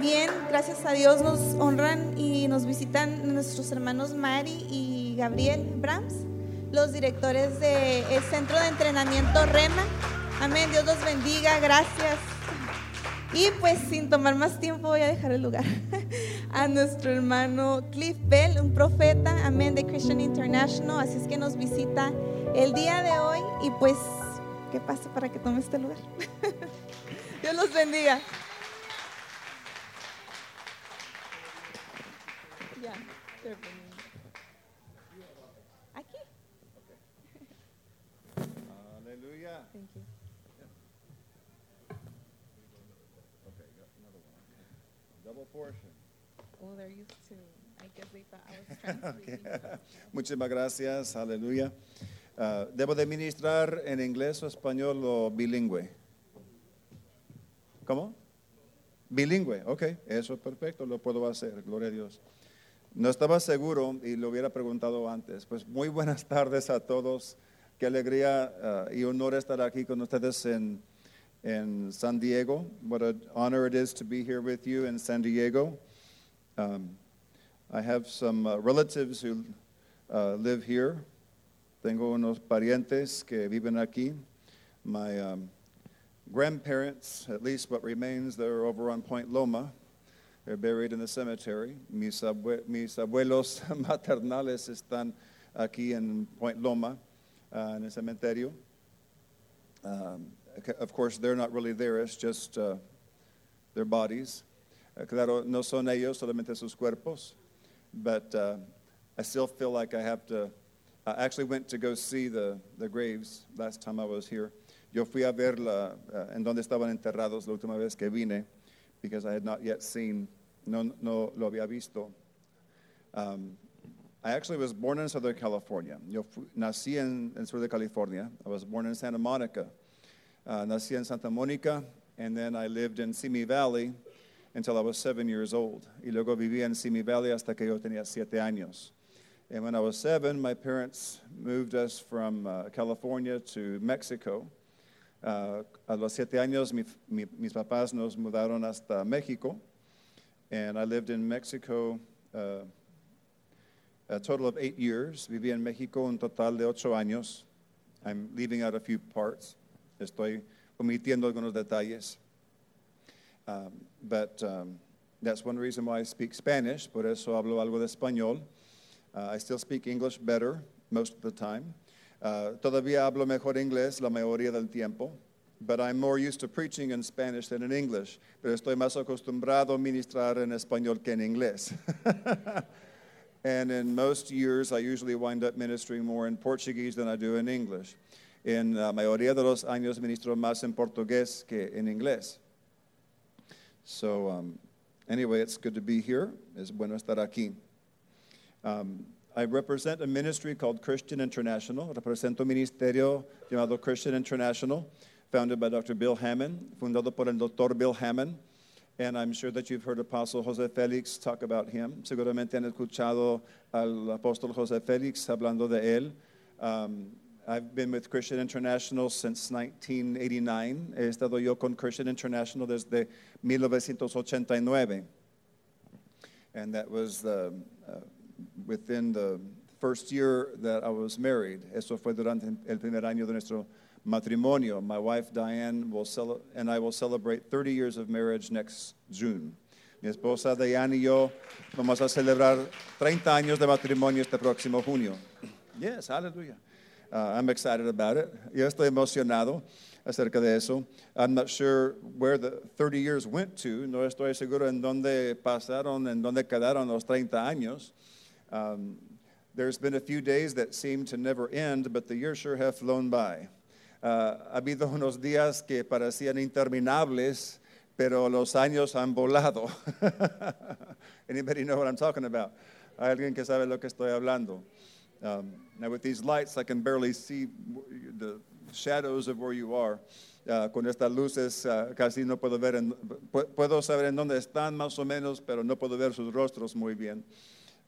también, gracias a Dios, nos honran y nos visitan nuestros hermanos Mari y Gabriel Brahms, los directores del Centro de Entrenamiento REMA. Amén, Dios los bendiga, gracias. Y pues sin tomar más tiempo voy a dejar el lugar a nuestro hermano Cliff Bell, un profeta, amén, de Christian International. Así es que nos visita el día de hoy y pues que pase para que tome este lugar. Dios los bendiga. Aquí. Aleluya. Thank you. Okay, got another one. Okay. Double portion. Oh, they're used to. I guess they thought I was translating. but- Muchísimas gracias, aleluya. Ah, ¿Debo de ministrar en inglés o español o bilingüe? ¿Cómo? Bilingüe, ok, eso es perfecto, lo puedo hacer, gloria a Dios. No estaba seguro y lo hubiera preguntado antes. Pues muy buenas tardes a todos. Qué alegría ah, y honor estar aquí con ustedes en, en San Diego. What an honor it is to be here with you in San Diego. Um, I have some uh, relatives who uh, live here. Tengo unos parientes que viven aquí. My um, grandparents, at least what remains, they're over on Point Loma. They're buried in the cemetery. Mis, abue- mis abuelos maternales están aquí en Point Loma, uh, en el cementerio. Um, of course, they're not really there, it's just uh, their bodies. Uh, claro, no son ellos, solamente sus cuerpos. But uh, I still feel like I have to. I actually went to go see the, the graves last time I was here. Yo fui a ver la, uh, en donde estaban enterrados la última vez que vine, because I had not yet seen, no, no lo había visto. Um, I actually was born in Southern California. Yo nací en, en sur de California. I was born in Santa Monica. Uh, nací en Santa Mónica, and then I lived in Simi Valley until I was seven years old. Y luego viví en Simi Valley hasta que yo tenía siete años. And when I was seven, my parents moved us from uh, California to Mexico. Uh, a los siete años, mi, mi, mis papás nos mudaron hasta México, and I lived in Mexico uh, a total of eight years. Viví en México un total de ocho años. I'm leaving out a few parts. Estoy omitiendo algunos detalles. Um, but um, that's one reason why I speak Spanish. Por eso hablo algo de español. Uh, I still speak English better most of the time. Uh, todavía hablo mejor inglés la mayoría del tiempo. But I'm more used to preaching in Spanish than in English. Pero estoy más acostumbrado a ministrar en español que en inglés. and in most years, I usually wind up ministering more in Portuguese than I do in English. En la mayoría de los años ministro más en portugués que en inglés. So, um, anyway, it's good to be here. Es bueno estar aquí. Um, I represent a ministry called Christian International. Represento un ministerio llamado Christian International, founded by Dr. Bill Hammond, fundado por el Dr. Bill Hammond. And I'm sure that you've heard Apostle Jose Felix talk about him. Seguramente han escuchado al apóstol Jose Felix hablando de él. Um, I've been with Christian International since 1989. He estado yo con Christian International desde 1989. And that was the, uh, within the first year that I was married. Eso fue durante el primer año de nuestro matrimonio. My wife Diane will cel- and I will celebrate 30 years of marriage next June. Mi esposa Diane y yo vamos a celebrar 30 años de matrimonio este próximo junio. Yes, hallelujah. Uh, I'm excited about it. Yo estoy emocionado acerca de eso. I'm not sure where the 30 years went to. No estoy seguro en dónde pasaron, en dónde quedaron los 30 años. Um, there's been a few days that seem to never end, but the years sure have flown by. Uh, ha habido unos días que parecían interminables, pero los años han volado. Anybody know what I'm talking about? Hay alguien que sabe lo que estoy hablando. Um, now, with these lights, I can barely see the shadows of where you are. Uh, con estas luces uh, casi no puedo ver, en, pu- puedo saber en dónde están más o menos, pero no puedo ver sus rostros muy bien.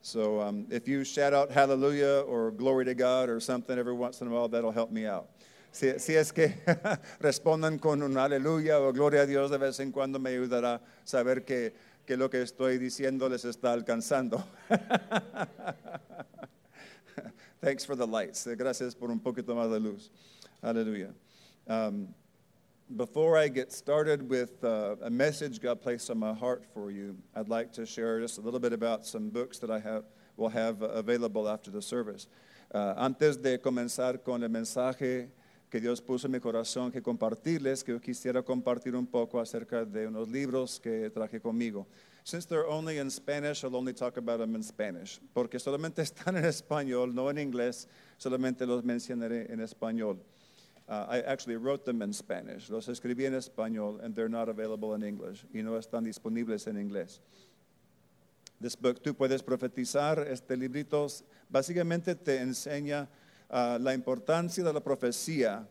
So um, if you shout out hallelujah or glory to God or something every once in a while, that'll help me out. Si, si es que respondan con un aleluya o gloria a Dios de vez en cuando me ayudará a saber que que lo que estoy diciendo les está alcanzando. Thanks for the lights. Gracias por un poquito más de luz. Hallelujah. Um, before I get started with uh, a message God placed on my heart for you, I'd like to share just a little bit about some books that I have, will have available after the service. Uh, antes de comenzar con el mensaje que Dios puso en mi corazón que compartirles, que yo quisiera compartir un poco acerca de unos libros que traje conmigo. Since they're only in Spanish, I'll only talk about them in Spanish. Porque solamente están en español, no en inglés, solamente los mencionaré en español. Uh, I actually wrote them in Spanish. Los escribí en español, and they're not available in English. Y no están disponibles en inglés. This book, Tú puedes profetizar, este librito básicamente te enseña uh, la importancia de la profecía,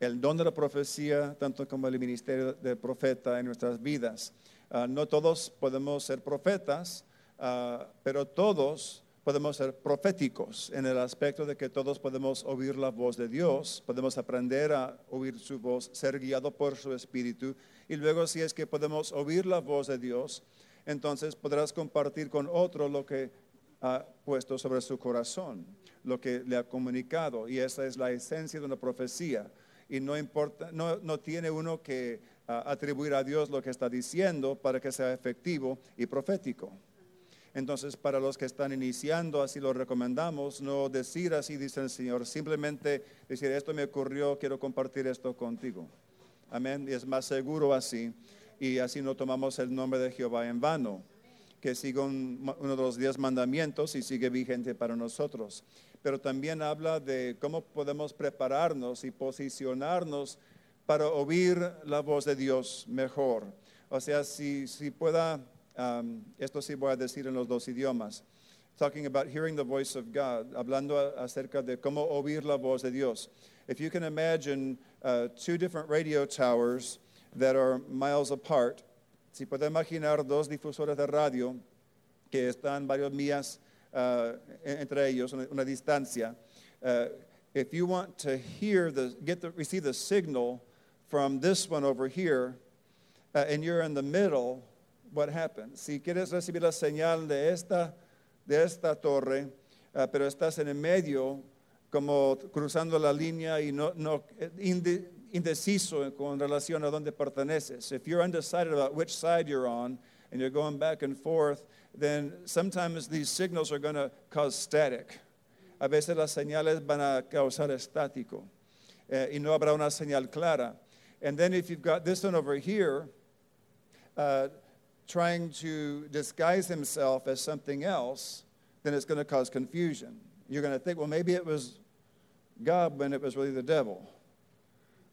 el don de la profecía, tanto como el ministerio del profeta en nuestras vidas. Uh, no todos podemos ser profetas, uh, pero todos podemos ser proféticos en el aspecto de que todos podemos oír la voz de Dios, podemos aprender a oír su voz, ser guiado por su espíritu, y luego si es que podemos oír la voz de Dios, entonces podrás compartir con otro lo que ha puesto sobre su corazón, lo que le ha comunicado, y esa es la esencia de una profecía. Y no importa, no, no tiene uno que atribuir a Dios lo que está diciendo para que sea efectivo y profético. Entonces, para los que están iniciando, así lo recomendamos, no decir así, dice el Señor, simplemente decir, esto me ocurrió, quiero compartir esto contigo. Amén. Y es más seguro así. Y así no tomamos el nombre de Jehová en vano, que sigue uno de los diez mandamientos y sigue vigente para nosotros. Pero también habla de cómo podemos prepararnos y posicionarnos para oír la voz de Dios mejor. O sea, si, si pueda, um, esto sí voy a decir en los dos idiomas. Talking about hearing the voice of God, hablando acerca de cómo oír la voz de Dios. If you can imagine uh, two different radio towers that are miles apart, si puede imaginar dos difusores de radio que están varios millas uh, entre ellos, una, una distancia, uh, if you want to hear the, get the, receive the signal from this one over here, uh, and you're in the middle, what happens? Si quieres recibir la señal de esta, de esta torre, pero estás en el medio, como cruzando la línea y no, no indeciso con relación a dónde perteneces. If you're undecided about which side you're on, and you're going back and forth, then sometimes these signals are going to cause static. A veces las señales van a causar estático eh, y no habrá una señal clara. And then if you've got this one over here, uh, trying to disguise himself as something else, then it's going to cause confusion. You're going to think, well, maybe it was God when it was really the devil.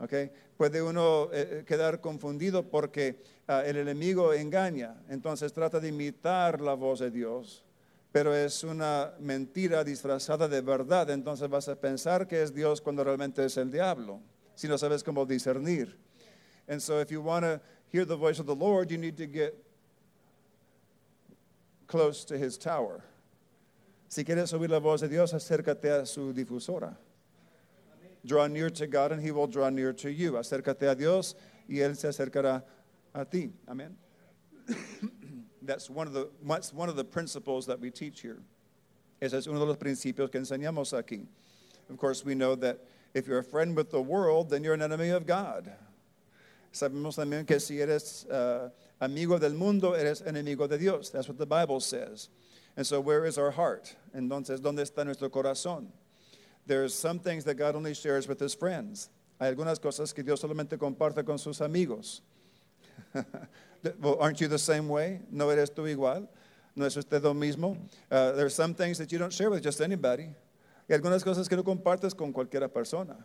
Okay? Puede uno eh, eh, quedar confundido porque uh, el enemigo engaña, entonces trata de imitar la voz de Dios, pero es una mentira disfrazada de verdad, entonces vas a pensar que es Dios cuando realmente es el diablo si no sabes cómo discernir. And so if you want to hear the voice of the Lord, you need to get close to his tower. Si quieres oír la voz de Dios, acércate a su difusora. Draw near to God and he will draw near to you. Acércate a Dios y él se acercará a ti. Amen. that's one of the that's one of the principles that we teach here. Ese es uno de los principios que enseñamos aquí. Of course, we know that if you're a friend with the world, then you're an enemy of God. Sabemos también que si eres uh, amigo del mundo, eres enemigo de Dios. That's what the Bible says. And so, where is our heart? Entonces, ¿dónde está nuestro corazón? There's some things that God only shares with his friends. Hay algunas cosas que Dios solamente comparte con sus amigos. well, aren't you the same way? ¿No eres tú igual? ¿No es usted lo mismo? Uh, are some things that you don't share with just anybody. Y algunas cosas que no compartes con cualquier persona.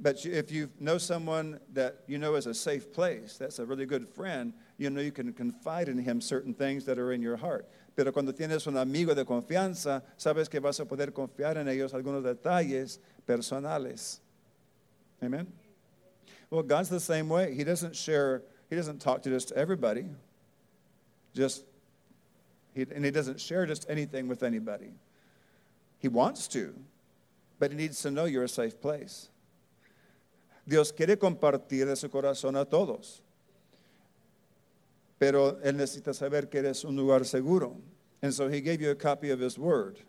But if you know someone that you know is a safe place, that's a really good friend, you know you can confide in him certain things that are in your heart. Pero cuando tienes un amigo de confianza, sabes que vas a poder confiar en ellos algunos detalles personales. Amen. Well, God's the same way. He doesn't share, he doesn't talk to just everybody. Just he, and he doesn't share just anything with anybody. He wants to, but he needs to know you're a safe place. Dios quiere compartir de su corazón a todos. Pero él necesita saber que eres un lugar seguro. And so he gave you a copy of his word,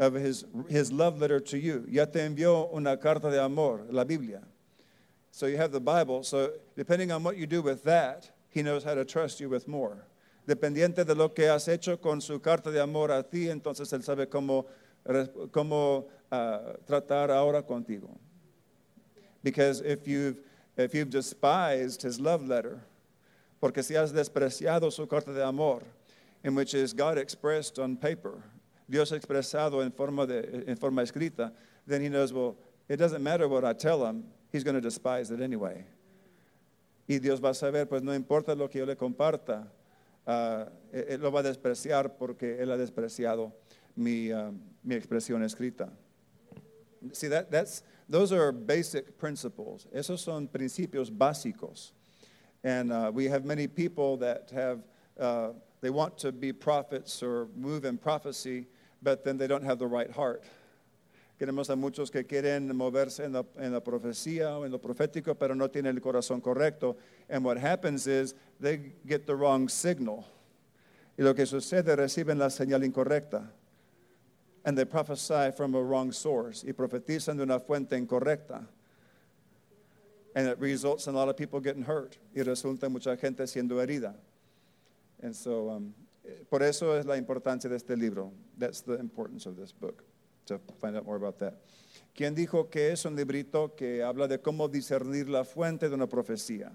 of his, his love letter to you. Ya te envió una carta de amor, la Biblia. So you have the Bible. So depending on what you do with that, he knows how to trust you with more. Dependiente de lo que has hecho con su carta de amor a ti, entonces él sabe cómo, cómo uh, tratar ahora contigo. Because if you've, if you've despised his love letter, porque si has despreciado su carta de amor, in which is God expressed on paper, Dios expresado en forma, de, en forma escrita, then he knows, well, it doesn't matter what I tell him, he's going to despise it anyway. Y Dios va a saber, pues no importa lo que yo le comparta, uh, él lo va a despreciar porque él ha despreciado mi, uh, mi expresión escrita. See, that, that's, those are basic principles. Esos son principios básicos. And uh, we have many people that have, uh, they want to be prophets or move in prophecy, but then they don't have the right heart. Queremos a muchos que quieren moverse en la, en la profecía o en lo profético, pero no tienen el corazón correcto. And what happens is they get the wrong signal. Y lo que sucede, reciben la señal incorrecta. And they prophesy from a wrong source. Y profetizan de una fuente incorrecta. And it results in a lot of people getting hurt. Y resulta mucha gente siendo herida. And so, um, por eso es la importancia de este libro. That's the importance of this book, to find out more about that. ¿Quién dijo que es un librito que habla de cómo discernir la fuente de una profecía?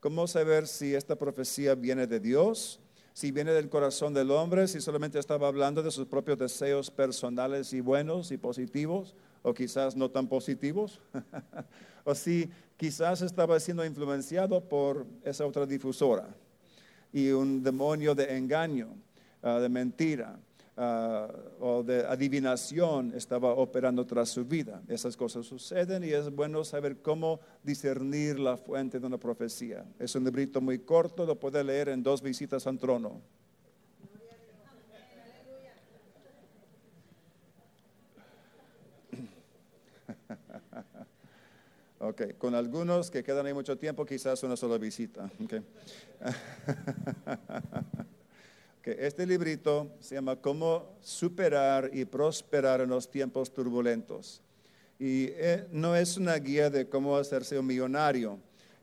¿Cómo saber si esta profecía viene de Dios? Si viene del corazón del hombre, si solamente estaba hablando de sus propios deseos personales y buenos y positivos, o quizás no tan positivos, o si quizás estaba siendo influenciado por esa otra difusora y un demonio de engaño, uh, de mentira uh, o de adivinación estaba operando tras su vida. Esas cosas suceden y es bueno saber cómo discernir la fuente de una profecía. Es un librito muy corto, lo puede leer en dos visitas al trono. Ok, con algunos que quedan ahí mucho tiempo, quizás una sola visita. Okay. okay. Este librito se llama Cómo superar y prosperar en los tiempos turbulentos. Y eh, no es una guía de cómo hacerse un millonario.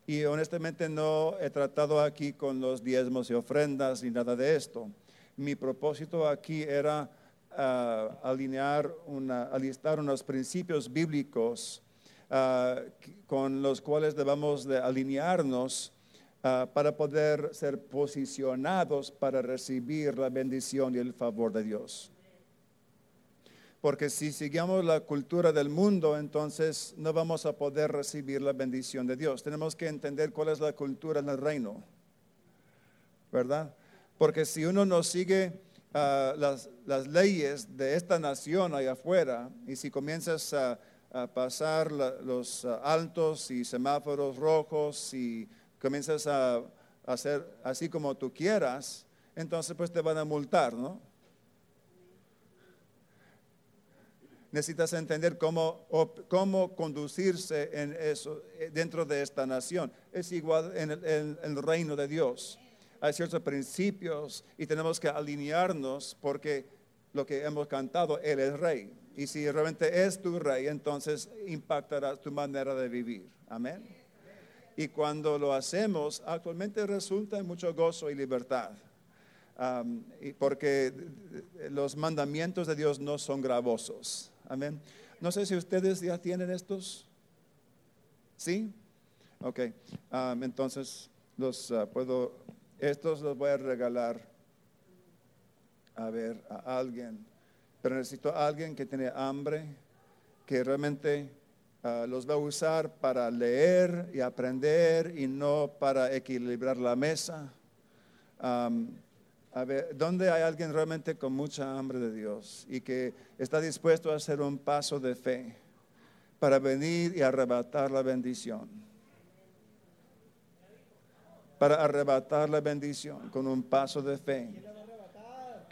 Y honestamente no he tratado aquí con los diezmos y ofrendas ni nada de esto. Mi propósito aquí era uh, alinear, una, alistar unos principios bíblicos uh, con los cuales debemos de alinearnos uh, para poder ser posicionados para recibir la bendición y el favor de Dios. Porque si seguimos la cultura del mundo, entonces no vamos a poder recibir la bendición de Dios. Tenemos que entender cuál es la cultura del reino, ¿verdad? Porque si uno no sigue uh, las, las, leyes de esta nación allá afuera, y si comienzas a a pasar los uh, altos y semáforos rojos y comienzas a, hacer así como tú quieras, entonces pues te van a multar, ¿no? Necesitas entender cómo, cómo conducirse en eso, eh, dentro de esta nación. Es igual en el, en el reino de Dios. Hay ciertos principios y tenemos que alinearnos porque lo que hemos cantado, Él es rey. Y si realmente es tu rey, entonces impactará tu manera de vivir. Amén. Y cuando lo hacemos, actualmente resulta en mucho gozo y libertad. y porque los mandamientos de Dios no son gravosos. Amén. No sé si ustedes ya tienen estos. ¿Sí? Ok. entonces, los uh, puedo, estos los voy a regalar a ver a alguien pero necesito a alguien que tiene hambre, que realmente uh, los va a usar para leer y aprender y no para equilibrar la mesa. A ver, ¿dónde hay alguien realmente con mucha hambre de Dios y que está dispuesto a hacer un paso de fe para venir y arrebatar la bendición? Para arrebatar la bendición con un paso de fe.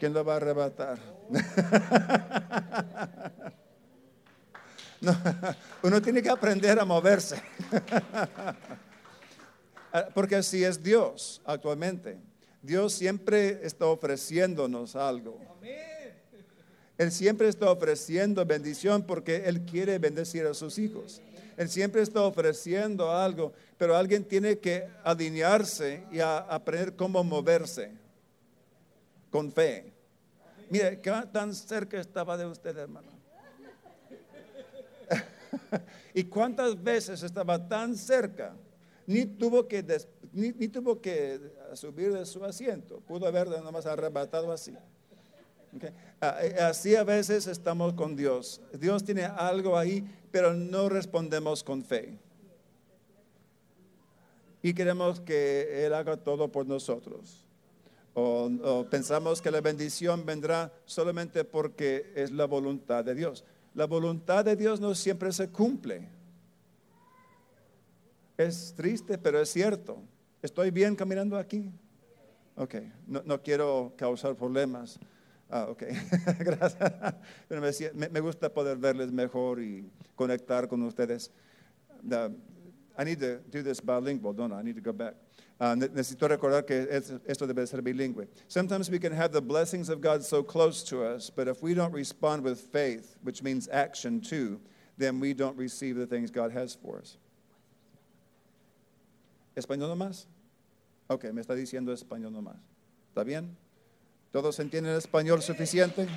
¿Quién lo va a arrebatar? uno tiene que aprender a moverse. Ah, Porque así es Dios actualmente. Dios siempre está ofreciéndonos algo. Él siempre está ofreciendo bendición porque Él quiere bendecir a sus hijos. Él siempre está ofreciendo algo, pero alguien tiene que alinearse y a- aprender cómo moverse con fe. Mire, ¿qué tan cerca estaba de usted, hermano? ¿Y cuántas veces estaba tan cerca? Ni tuvo que, ni, tuvo que subir de su asiento. Pudo haber nada más arrebatado así. Eh, Así a veces estamos con Dios. Dios tiene algo ahí, pero no respondemos con fe. Y queremos que Él haga todo por nosotros. O, pensamos que la bendición vendrá solamente porque es la voluntad de Dios. La voluntad de Dios no siempre se cumple. Es triste, pero es cierto. ¿Estoy bien caminando aquí? Ok, no, no quiero causar problemas. Ah, ok, gracias. Pero me, gusta poder verles mejor y conectar con ustedes. I need to do this bilingual, don't I? I need to go back. Ah, ne- necesito recordar que esto debe ser bilingüe. Sometimes we can have the blessings of God so close to us, but if we don't respond with faith, which means action too, then we don't receive the things God has for us. ¿Español nomás? Ok, me está diciendo español nomás. ¿Está bien? ¿Todos entienden español suficiente?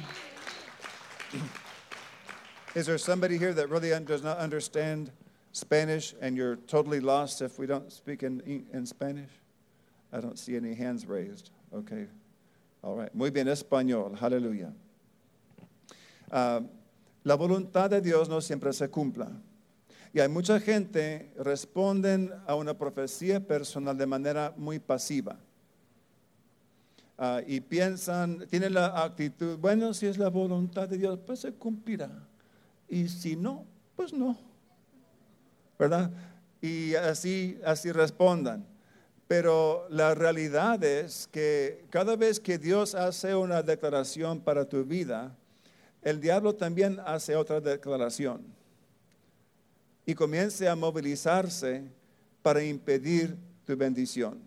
Is there somebody here that really does not understand Spanish and you're totally lost if we don't speak in, in Spanish? I don't see any hands raised. Okay. All right. Muy bien, español. Aleluya. Ah, la voluntad de Dios no siempre se cumpla. Y hay mucha gente responden a una profecía personal de manera muy pasiva. Ah, y piensan, tienen la actitud, bueno, si es la voluntad de Dios, pues se cumplirá. Y si no, pues no. ¿Verdad? Y así, así respondan. Pero la realidad es que cada vez que Dios hace una declaración para tu vida, el diablo también hace otra declaración y comience a movilizarse para impedir tu bendición.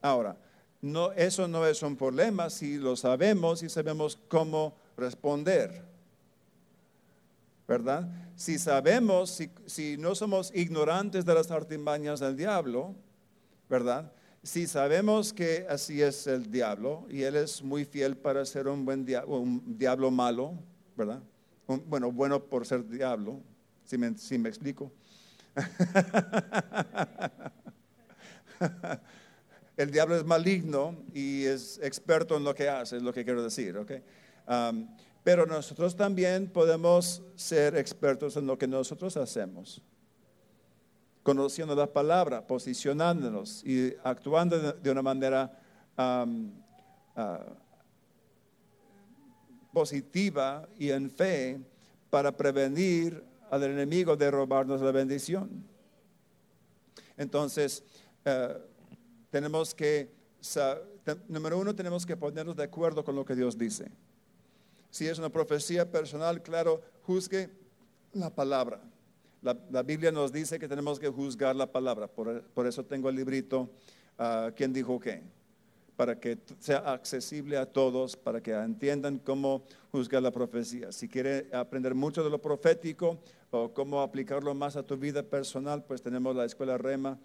Ahora, no, eso no es un problema si lo sabemos y sabemos cómo responder. ¿Verdad? Si sabemos, si, no somos ignorantes de las artimañas del diablo, ¿verdad? Si sabemos que así es el diablo y él es muy fiel para ser un buen diablo, un diablo malo, ¿verdad? Bueno, bueno por ser diablo, si me, si me explico. el diablo es maligno y es experto en lo que hace, es lo que quiero decir, ¿ok? Um, pero nosotros también podemos ser expertos en lo que nosotros hacemos conociendo la palabra, posicionándonos y actuando de, una manera ah, positiva y en fe para prevenir al enemigo de robarnos la bendición. Entonces, eh, tenemos que, número uno, tenemos que ponernos de acuerdo con lo que Dios dice. Si es una profecía personal, claro, juzgue la palabra. La, Biblia nos dice que tenemos que juzgar la palabra. Por, eso tengo el librito, ah, ¿quién dijo qué? Para que sea accesible a todos, para que entiendan cómo juzgar la profecía. Si quiere aprender mucho de lo profético o cómo aplicarlo más a tu vida personal, pues tenemos la escuela Rema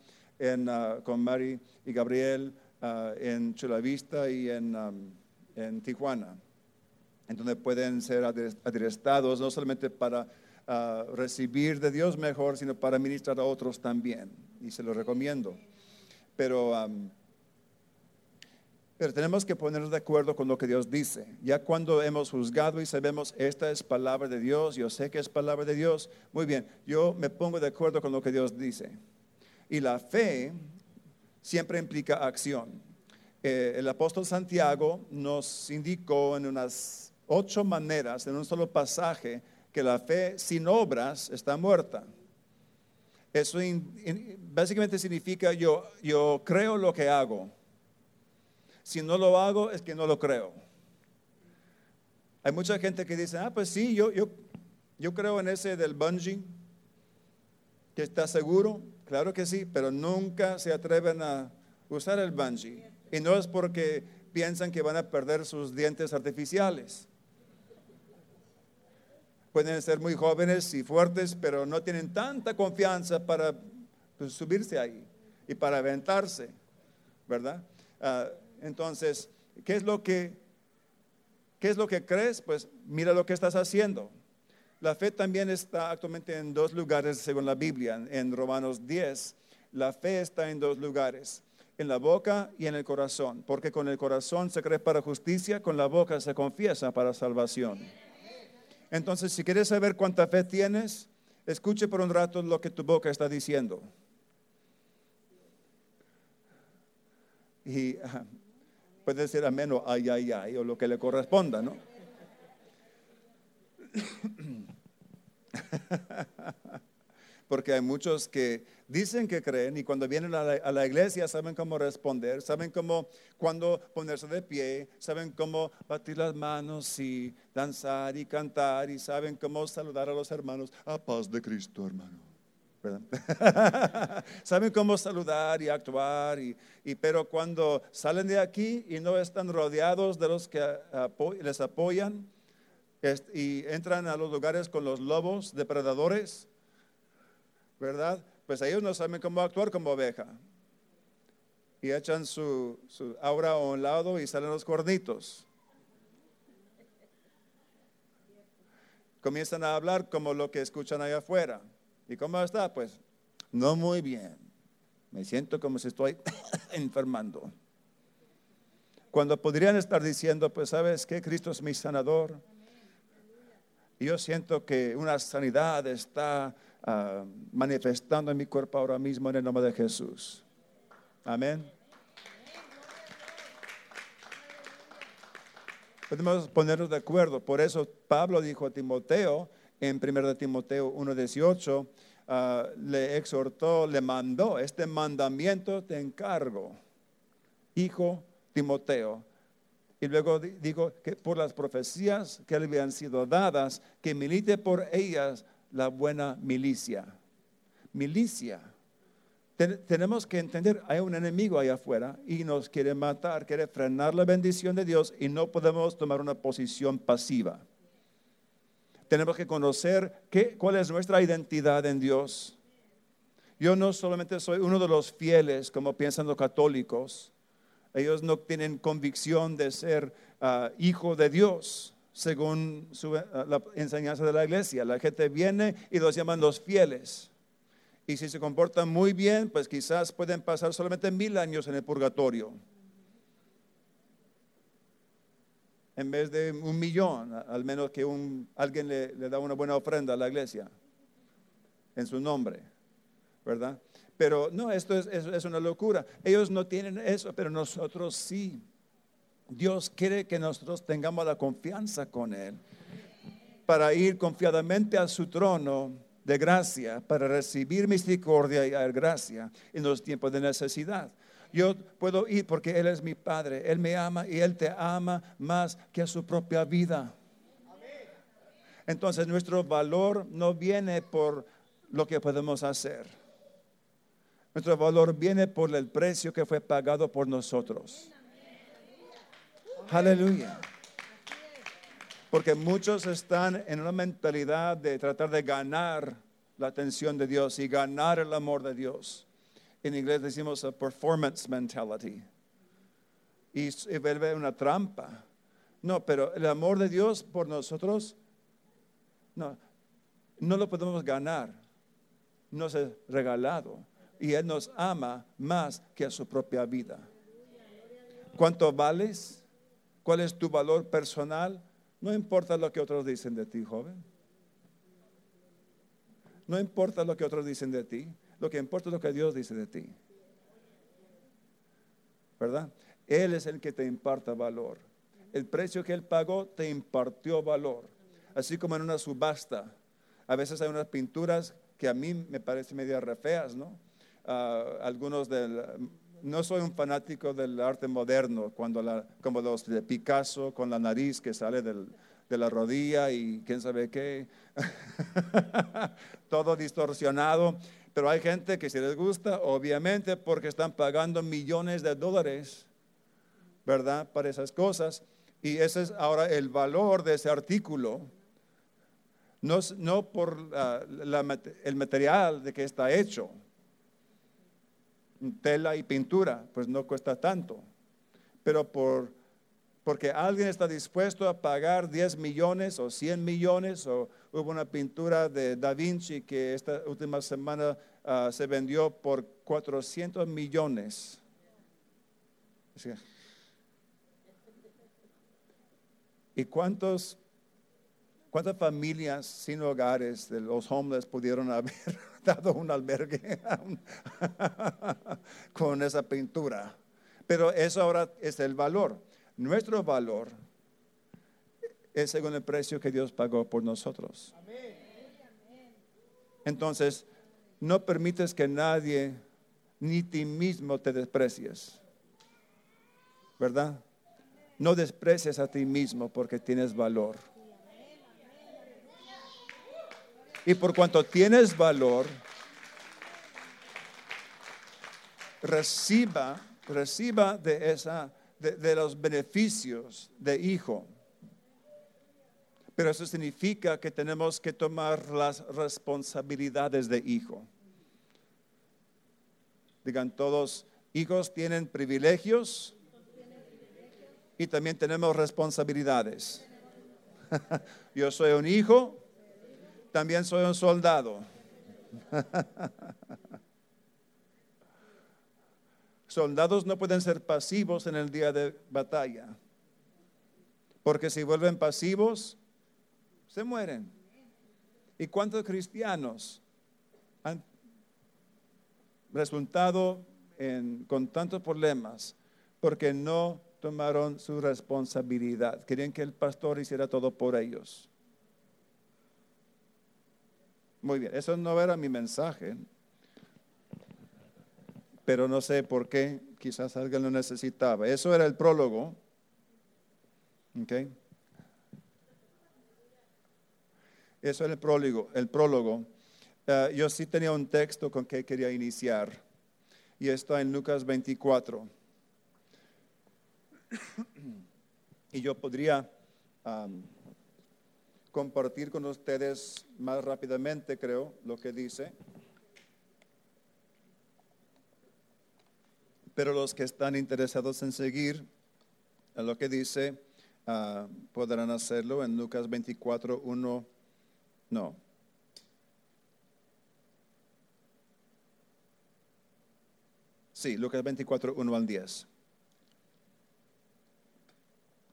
ah, con Mari y Gabriel ah, en Chula Vista y en Tijuana en donde pueden ser adrestados no solamente para ah, recibir de Dios mejor, sino para ministrar a otros también. Y se lo recomiendo. Pero, am, pero tenemos que ponernos de acuerdo con lo que Dios dice. Ya cuando hemos juzgado y sabemos esta es palabra de Dios, yo sé que es palabra de Dios, muy bien, yo me pongo de acuerdo con lo que Dios dice. Y la fe siempre implica acción. Eh, el apóstol Santiago nos indicó en unas ocho maneras, en un solo pasaje, que la fe sin obras está muerta. Eso in- básicamente significa yo, yo creo lo que hago. Si no lo hago es que no lo creo. Hay mucha gente que dice, ah, pues sí, yo, yo, yo creo en ese del bungee, que está seguro. Claro que sí, pero nunca se atreven a usar el bungee. Y no es porque piensan que van a perder sus dientes artificiales. Pueden ser muy jóvenes y fuertes, pero no tienen tanta confianza para pues, subirse ahí y para aventarse, ¿verdad? Ah, entonces, ¿qué es lo que qué es lo que crees? Pues mira lo que estás haciendo. La fe también está actualmente en dos lugares según la Biblia. En Romanos 10, la fe está en dos lugares, en la boca y en el corazón, porque con el corazón se cree para justicia, con la boca se confiesa para salvación. Entonces, si quieres saber cuánta fe tienes, escuche por un rato lo que tu boca está diciendo. Y puede decir amén o ay, ay, ay, o lo que le corresponda, ¿no? Porque hay muchos que dicen que creen y cuando vienen a la, iglesia saben cómo responder, saben cómo, cuando ponerse de pie, saben cómo batir las manos y danzar y cantar y saben cómo saludar a los hermanos. A paz de Cristo, hermano. saben cómo saludar y actuar, y, pero cuando salen de aquí y no están rodeados de los que les apoyan, y entran a los lugares con los lobos depredadores, ¿verdad? Pues ellos no saben cómo actuar como oveja. Y echan su, aura a un lado y salen los cuernitos. Comienzan a hablar como lo que escuchan allá afuera. ¿Y cómo está? Pues no muy bien. Me siento como si estoy enfermando. Cuando podrían estar diciendo, pues sabes que Cristo es mi sanador yo siento que una sanidad está ah, manifestando en mi cuerpo ahora mismo en el nombre de Jesús. Amén. Podemos ponernos de acuerdo. Por eso Pablo dijo a Timoteo en 1 Timoteo 1.18, ah, le exhortó, le mandó este mandamiento, te encargo, hijo Timoteo, y luego digo que por las profecías que le habían sido dadas, que milite por ellas la buena milicia. Milicia. tenemos que entender, hay un enemigo allá afuera y nos quiere matar, quiere frenar la bendición de Dios y no podemos tomar una posición pasiva. Tenemos que conocer qué, cuál es nuestra identidad en Dios. Yo no solamente soy uno de los fieles, como piensan los católicos, ellos no tienen convicción de ser ah, hijo de Dios, según ah, la enseñanza de la iglesia. La gente viene y los llaman los fieles. Y si se comportan muy bien, pues quizás pueden pasar solamente mil años en el purgatorio. En vez de un millón, al menos que alguien le da una buena ofrenda a la iglesia en su nombre, ¿verdad? Pero no, esto es, una locura. Ellos no tienen eso, pero nosotros sí. Dios quiere que nosotros tengamos la confianza con Él para ir confiadamente a su trono de gracia, para recibir misericordia y gracia en los tiempos de necesidad. Yo puedo ir porque Él es mi Padre, Él me ama y Él te ama más que a su propia vida. Entonces nuestro valor no viene por lo que podemos hacer nuestro valor viene por el precio que fue pagado por nosotros. Aleluya. Porque muchos están en una mentalidad de tratar de ganar la atención de Dios y ganar el amor de Dios. En inglés decimos a performance mentality. Y, vuelve una trampa. No, pero el amor de Dios por nosotros, no, no lo podemos ganar. No es regalado y Él nos ama más que a su propia vida. ¿Cuánto vales? ¿Cuál es tu valor personal? No importa lo que otros dicen de ti, joven. No importa lo que otros dicen de ti. Lo que importa es lo que Dios dice de ti. ¿Verdad? Él es el que te imparta valor. El precio que Él pagó te impartió valor. Así como en una subasta. A veces hay unas pinturas que a mí me parecen medio re feas, ¿no? Ah, algunos del... No soy un fanático del arte moderno, cuando la, como los de Picasso con la nariz que sale de la rodilla y quién sabe qué, todo distorsionado. Pero hay gente que si les gusta, obviamente, porque están pagando millones de dólares, ¿verdad? Para esas cosas. Y ese es ahora el valor de ese artículo. No, no por el material de que está hecho. Tela y pintura, pues no cuesta tanto. Pero por porque alguien está dispuesto a pagar 10 millones o 100 millones, o hubo una pintura de Da Vinci que esta última semana ah, se vendió por 400 millones. ¿Y cuántos, cuántas familias sin hogares de los homeless pudieron haber dado un albergue con esa pintura? Pero eso ahora es el valor. Nuestro valor es según el precio que Dios pagó por nosotros. Entonces, no permites que nadie, ni ti mismo te desprecies. ¿Verdad? No desprecies a ti mismo porque tienes valor. Y por cuanto tienes valor, reciba, reciba de esa de, los beneficios de hijo. Pero eso significa que tenemos que tomar las responsabilidades de hijo. Digan todos, hijos tienen privilegios y también tenemos responsabilidades. Yo soy un hijo, también soy un soldado. Soldados no pueden ser pasivos en el día de batalla, porque si vuelven pasivos, se mueren. ¿Y cuántos cristianos han resultado con tantos problemas porque no tomaron su responsabilidad? Querían que el pastor hiciera todo por ellos. Muy bien, eso no era mi mensaje pero no sé por qué, quizás alguien lo necesitaba. Eso era el prólogo. Eso era el prólogo. El prólogo. Eh, yo sí tenía un texto con que quería iniciar y está en Lucas 24. y yo podría compartir con ustedes más rápidamente, creo, lo que dice. pero los que están interesados en seguir lo que dice, ah, podrán hacerlo en Lucas 24, 1, no. Sí, Lucas 24, 1 al 10.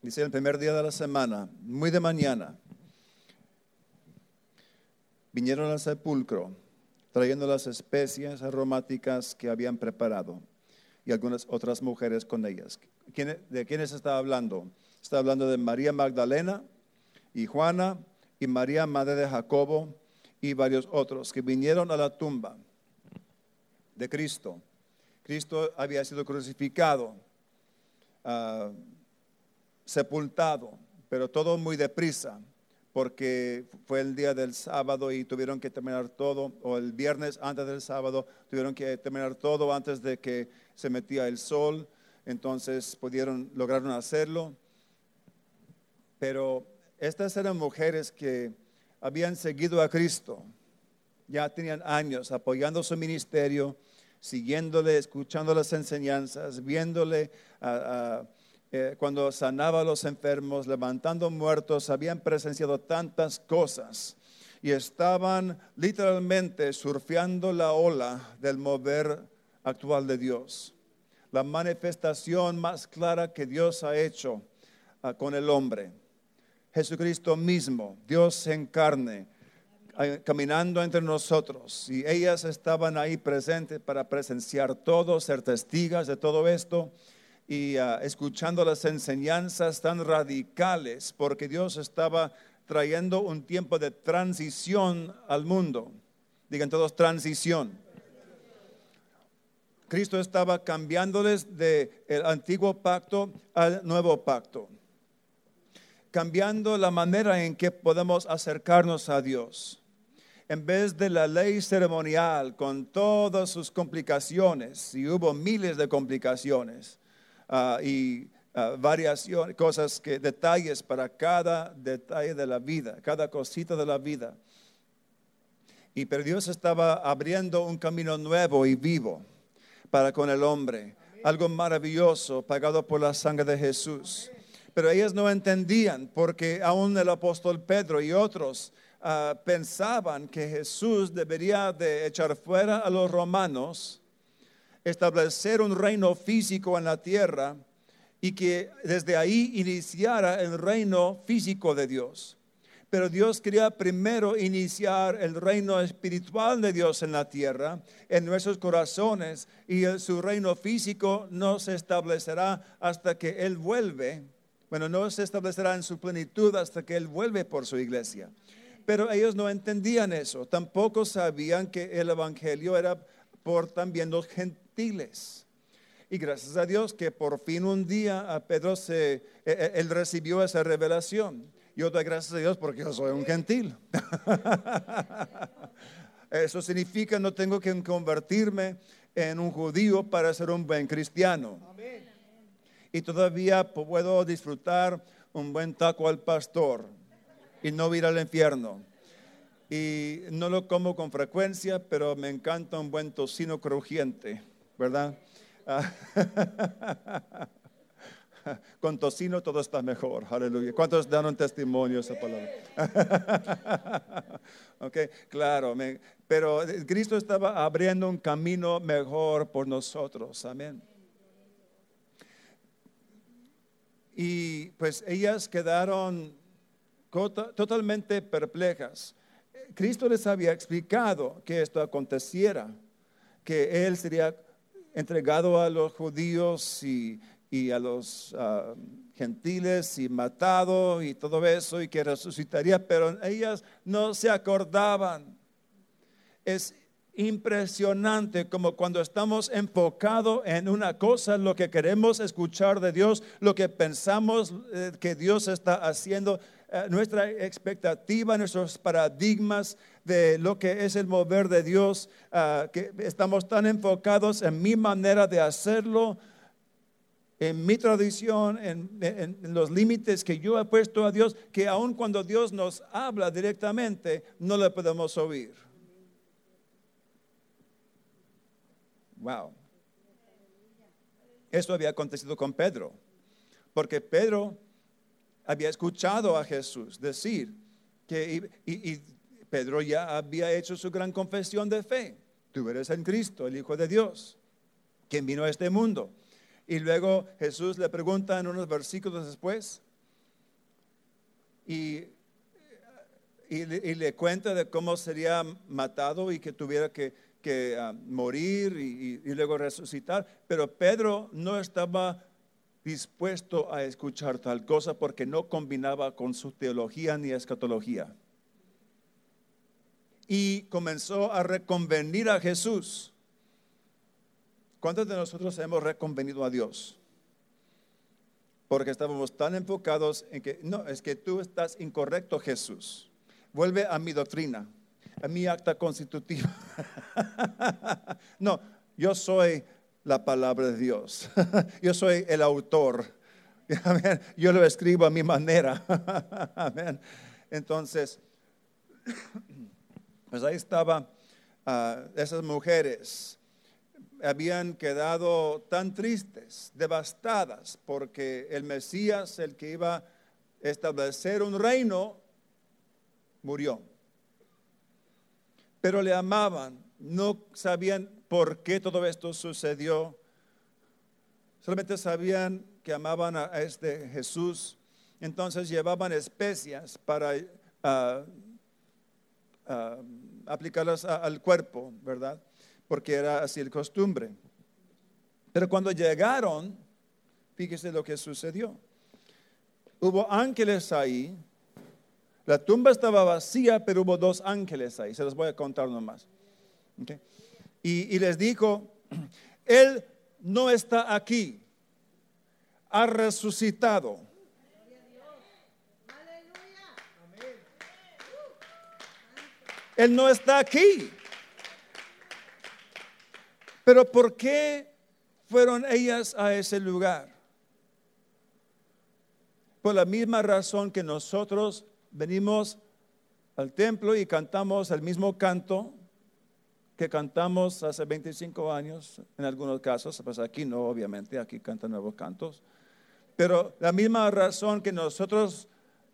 Dice el primer día de la semana, muy de mañana, vinieron al sepulcro trayendo las especias aromáticas que habían preparado y algunas otras mujeres con ellas. ¿De quiénes está hablando? Está hablando de María Magdalena y Juana y María, madre de Jacobo y varios otros que vinieron a la tumba de Cristo. Cristo había sido crucificado, ah, sepultado, pero todo muy deprisa porque fue el día del sábado y tuvieron que terminar todo, o el viernes antes del sábado, tuvieron que terminar todo antes de que se metía el sol, entonces pudieron, lograron hacerlo. Pero estas eran mujeres que habían seguido a Cristo, ya tenían años apoyando su ministerio, siguiéndole, escuchando las enseñanzas, viéndole a eh, cuando sanaba a los enfermos, levantando muertos, habían presenciado tantas cosas y estaban literalmente surfeando la ola del mover actual de Dios. La manifestación más clara que Dios ha hecho ah, con el hombre. Jesucristo mismo, Dios en carne, ah, caminando entre nosotros. Y ellas estaban ahí presentes para presenciar todo, ser testigas de todo esto y ah, escuchando las enseñanzas tan radicales, porque Dios estaba trayendo un tiempo de transición al mundo. Digan todos transición. Cristo estaba cambiándoles del antiguo pacto al nuevo pacto, cambiando la manera en que podemos acercarnos a Dios. En vez de la ley ceremonial con todas sus complicaciones, y hubo miles de complicaciones ah, y ah, variaciones, cosas que, detalles para cada detalle de la vida, cada cosita de la vida. Y pero Dios estaba abriendo un camino nuevo y vivo para con el hombre. Algo maravilloso pagado por la sangre de Jesús. Pero ellas no entendían porque aún el apóstol Pedro y otros ah, pensaban que Jesús debería de echar fuera a los romanos, establecer un reino físico en la tierra y que desde ahí iniciara el reino físico de Dios. Pero Dios quería primero iniciar el reino espiritual de Dios en la tierra, en nuestros corazones, y su reino físico no se establecerá hasta que Él vuelve. Bueno, no se establecerá en su plenitud hasta que Él vuelve por su iglesia. Pero ellos no entendían eso. Tampoco sabían que el Evangelio era por también los gentiles. Y gracias a Dios que por fin un día a Pedro se, e, e, él recibió esa revelación. Yo doy gracias a Dios porque yo soy un gentil. Eso significa no tengo que convertirme en un judío para ser un buen cristiano. Y todavía puedo disfrutar un buen taco al pastor y no ir al infierno. Y no lo como con frecuencia, pero me encanta un buen tocino crujiente, ¿verdad? Con tocino todo está mejor. Aleluya. ¿Cuántos dan un testimonio esa palabra? ok, claro. pero Cristo estaba abriendo un camino mejor por nosotros. Amén. Y pues ellas quedaron totalmente perplejas. Cristo les había explicado que esto aconteciera, que Él sería entregado a los judíos y y a los ah, gentiles y matado y todo eso y que resucitaría, pero ellas no se acordaban. Es impresionante como cuando estamos enfocados en una cosa, lo que queremos escuchar de Dios, lo que pensamos eh, que Dios está haciendo, nuestra expectativa, nuestros paradigmas de lo que es el mover de Dios, ah, que estamos tan enfocados en mi manera de hacerlo, en mi tradición, en, los límites que yo he puesto a Dios, que aun cuando Dios nos habla directamente, no le podemos oír. Wow. Eso había acontecido con Pedro, porque Pedro había escuchado a Jesús decir que, y, Pedro ya había hecho su gran confesión de fe. Tú eres en Cristo, el Hijo de Dios, quien vino a este mundo. Y luego Jesús le pregunta en unos versículos después y, y, le cuenta de cómo sería matado y que tuviera que, ah, morir y luego resucitar. Pero Pedro no estaba dispuesto a escuchar tal cosa porque no combinaba con su teología ni escatología. Y comenzó a reconvenir a Jesús ¿Cuántos de nosotros hemos reconvenido a Dios? Porque estábamos tan enfocados en que, no, es que tú estás incorrecto, Jesús. Vuelve a mi doctrina, a mi acta constitutiva. no, yo soy la palabra de Dios. yo soy el autor. Yo lo escribo a mi manera. Entonces, pues ahí estaban ah, esas mujeres habían quedado tan tristes, devastadas, porque el Mesías, el que iba a establecer un reino, murió. Pero le amaban, no sabían por qué todo esto sucedió, solamente sabían que amaban a este Jesús, entonces llevaban especias para ah, ah, aplicarlas al cuerpo, ¿verdad? porque era así el costumbre. Pero cuando llegaron, fíjese lo que sucedió. Hubo ángeles ahí. La tumba estaba vacía, pero hubo dos ángeles ahí. Se los voy a contar nomás. Y, les dijo, Él no está aquí, ha resucitado. Él no está aquí. Pero ¿por qué fueron ellas a ese lugar? Por la misma razón que nosotros venimos al templo y cantamos el mismo canto que cantamos hace 25 años, en algunos casos, pues aquí no, obviamente, aquí cantan nuevos cantos, pero la misma razón que nosotros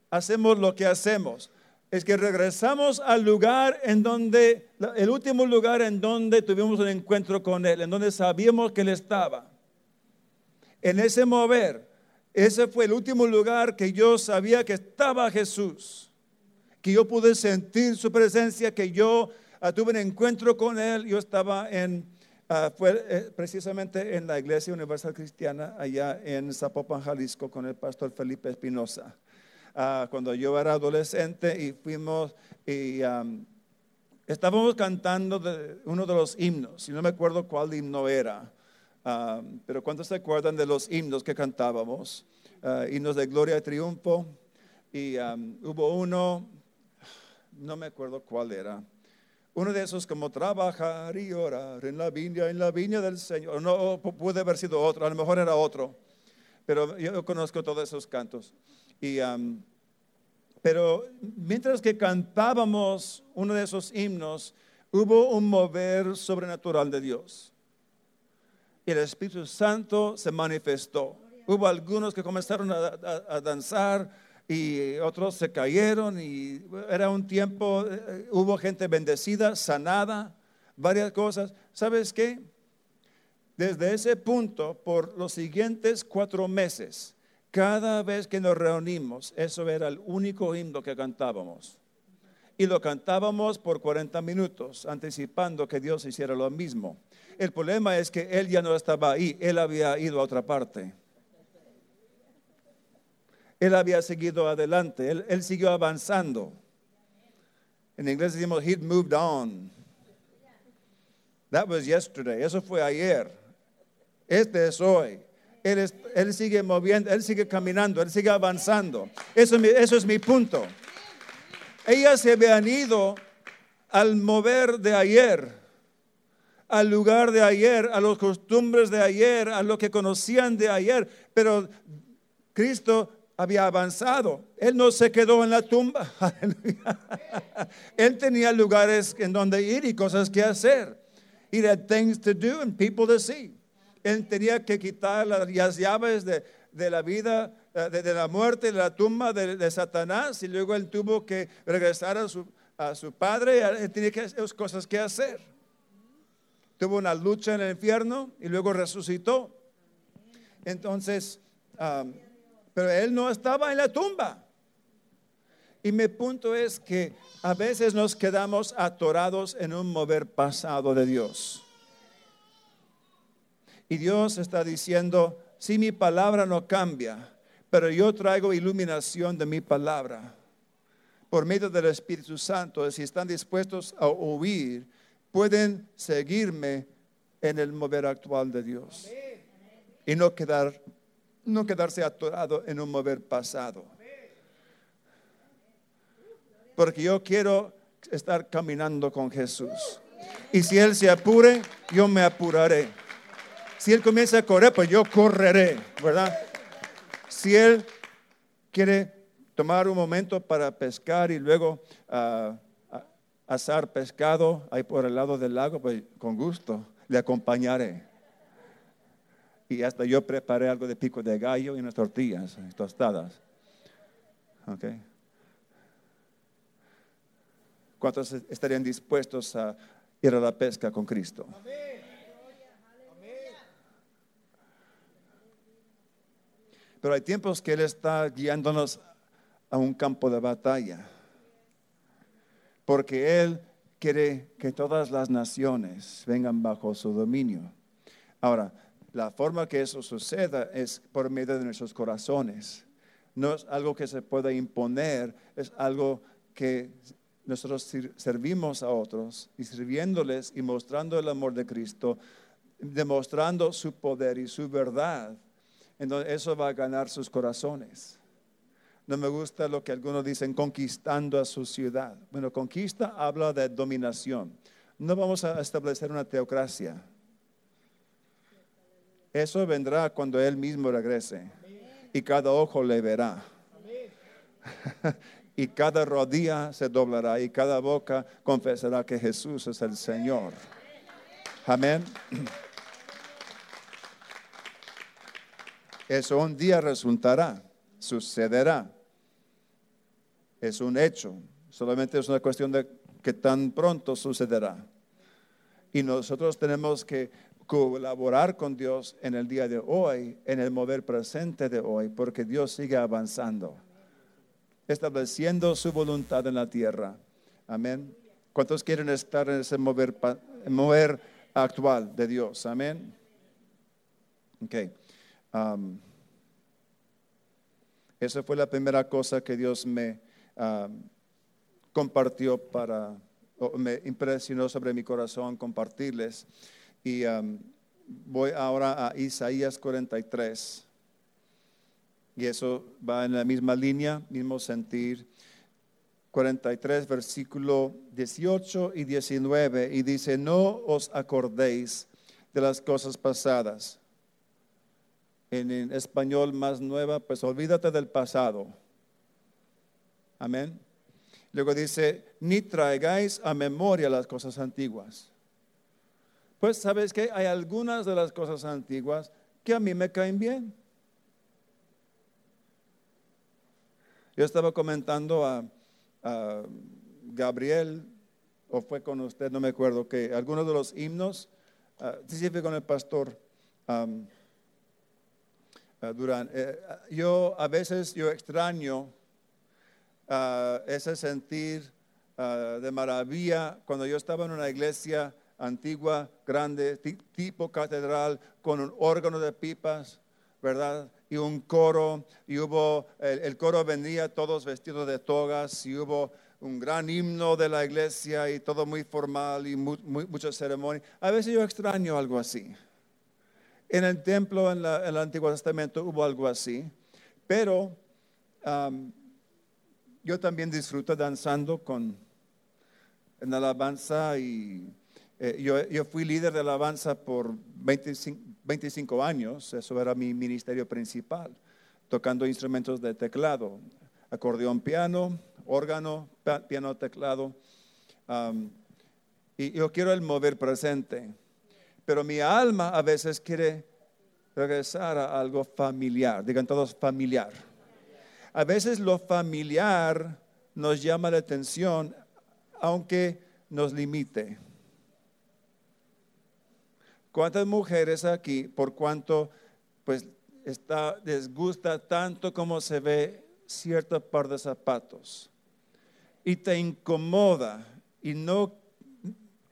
hacemos lo que hacemos es que regresamos al lugar en donde, el último lugar en donde tuvimos un encuentro con Él, en donde sabíamos que Él estaba. En ese mover, ese fue el último lugar que yo sabía que estaba Jesús, que yo pude sentir su presencia, que yo ah, tuve un encuentro con Él. Yo estaba en, ah, fue eh, precisamente en la Iglesia Universal Cristiana, allá en Zapopan, Jalisco, con el pastor Felipe Espinosa. Ah, cuando yo era adolescente y fuimos y estábamos cantando uno de los himnos, y no me acuerdo cuál himno era, pero ¿cuántos se acuerdan de los himnos que cantábamos? Uh, himnos de gloria y triunfo, y hubo uno, no me acuerdo cuál era, uno de esos como trabajar y orar en la viña, en la viña del Señor. No, puede haber sido otro, a lo mejor era otro, pero yo conozco todos esos cantos. Y, pero mientras que cantábamos uno de esos himnos, hubo un mover sobrenatural de Dios. Y el Espíritu Santo se manifestó. Hubo algunos que comenzaron a, danzar y otros se cayeron y era un tiempo, eh, hubo gente bendecida, sanada, varias cosas. ¿Sabes qué? Desde ese punto, por los siguientes cuatro meses, cada vez que nos reunimos, eso era el único himno que cantábamos. Y lo cantábamos por 40 minutos, anticipando que Dios hiciera lo mismo. El problema es que Él ya no estaba ahí, Él había ido a otra parte. Él había seguido adelante, Él, siguió avanzando. En inglés decimos, He moved on. That was yesterday, eso fue ayer. Este es hoy. Él, sigue moviendo, Él sigue caminando, Él sigue avanzando. Eso, eso es mi punto. Ellas se habían ido al mover de ayer, al lugar de ayer, a las costumbres de ayer, a lo que conocían de ayer, pero Cristo había avanzado. Él no se quedó en la tumba. Él tenía lugares en donde ir y cosas que hacer. He had things to do and people to see él tenía que quitar las llaves de, la vida, eh, de, la muerte, de la tumba de, Satanás, y luego él tuvo que regresar a su, a su padre, él tenía que cosas que hacer. Tuvo una lucha en el infierno y luego resucitó. Entonces, pero él no estaba en la tumba. Y mi punto es que a veces nos quedamos atorados en un mover pasado de Dios. Y Dios está diciendo, si mi palabra no cambia, pero yo traigo iluminación de mi palabra por medio del Espíritu Santo, si están dispuestos a oír, pueden seguirme en el mover actual de Dios y no, quedar, no quedarse atorado en un mover pasado. Porque yo quiero estar caminando con Jesús. Y si Él se apure, yo me apuraré. Si Él comienza a correr, pues yo correré, ¿verdad? Si Él quiere tomar un momento para pescar y luego uh, asar pescado ahí por el lado del lago, pues con gusto le acompañaré. Y hasta yo preparé algo de pico de gallo y unas tortillas tostadas. ¿Ok? ¿Cuántos estarían dispuestos a ir a la pesca con Cristo? Pero hay tiempos que Él está guiándonos a un campo de batalla. Porque Él quiere que todas las naciones vengan bajo su dominio. Ahora, la forma que eso suceda es por medio de nuestros corazones. No es algo que se pueda imponer, es algo que nosotros servimos a otros y sirviéndoles y mostrando el amor de Cristo, demostrando su poder y su verdad entonces eso va a ganar sus corazones. No me gusta lo que algunos dicen conquistando a su ciudad. Bueno, conquista habla de dominación. No vamos a establecer una teocracia. Eso vendrá cuando Él mismo regrese. Y cada ojo le verá. y cada rodilla se doblará y cada boca confesará que Jesús es el Señor. Amén. Eso un día resultará, sucederá. Es un hecho. Solamente es una cuestión de que tan pronto sucederá. Y nosotros tenemos que colaborar con Dios en el día de hoy, en el mover presente de hoy, porque Dios sigue avanzando, estableciendo su voluntad en la tierra. Amén. ¿Cuántos quieren estar en ese mover, actual de Dios? Amén. Ok. Um, esa fue la primera cosa que Dios me um, compartió para, me impresionó sobre mi corazón compartirles. Y um, voy ahora a Isaías 43. Y eso va en la misma línea, mismo sentir. 43, versículo 18 y 19. Y dice, no os acordéis de las cosas pasadas. En, en español más nueva, pues olvídate del pasado. Amén. Luego dice, ni traigáis a memoria las cosas antiguas. Pues sabes que hay algunas de las cosas antiguas que a mí me caen bien. Yo estaba comentando a, Gabriel, o fue con usted, no me acuerdo, que algunos de los himnos, uh, sí fue con el pastor um, Durán, eh, yo a veces yo extraño ese sentir de maravilla cuando yo estaba en una iglesia antigua, grande, tipo catedral, con un órgano de pipas, ¿verdad? Y un coro, y hubo, el, coro venía todos vestidos de togas, y hubo un gran himno de la iglesia, y todo muy formal, y muy, mucha ceremonia. A veces yo extraño algo así. En el templo, en, el Antiguo Testamento, hubo algo así, pero yo también disfruto danzando con en alabanza y eh, yo, fui líder de alabanza por 25, años, eso era mi ministerio principal, tocando instrumentos de teclado, acordeón, piano, órgano, piano, teclado. y yo quiero el mover presente, pero mi alma a veces quiere regresar a algo familiar, digan todos familiar. A veces lo familiar nos llama la atención, aunque nos limite. ¿Cuántas mujeres aquí, por cuanto pues está, les gusta tanto como se ve cierto par de zapatos y te incomoda y no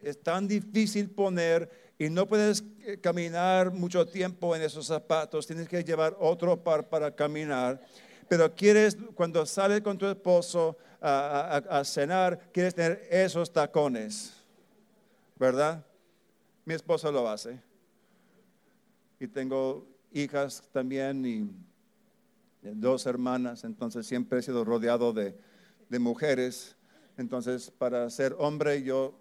es tan difícil poner y no puedes eh, caminar mucho tiempo en esos zapatos, tienes que llevar otro par para caminar, pero quieres cuando sales con tu esposo a, a cenar, quieres tener esos tacones, ¿verdad? Mi esposo lo hace. Y tengo hijas también y dos hermanas, entonces siempre he sido rodeado de, mujeres. Entonces, para ser hombre, yo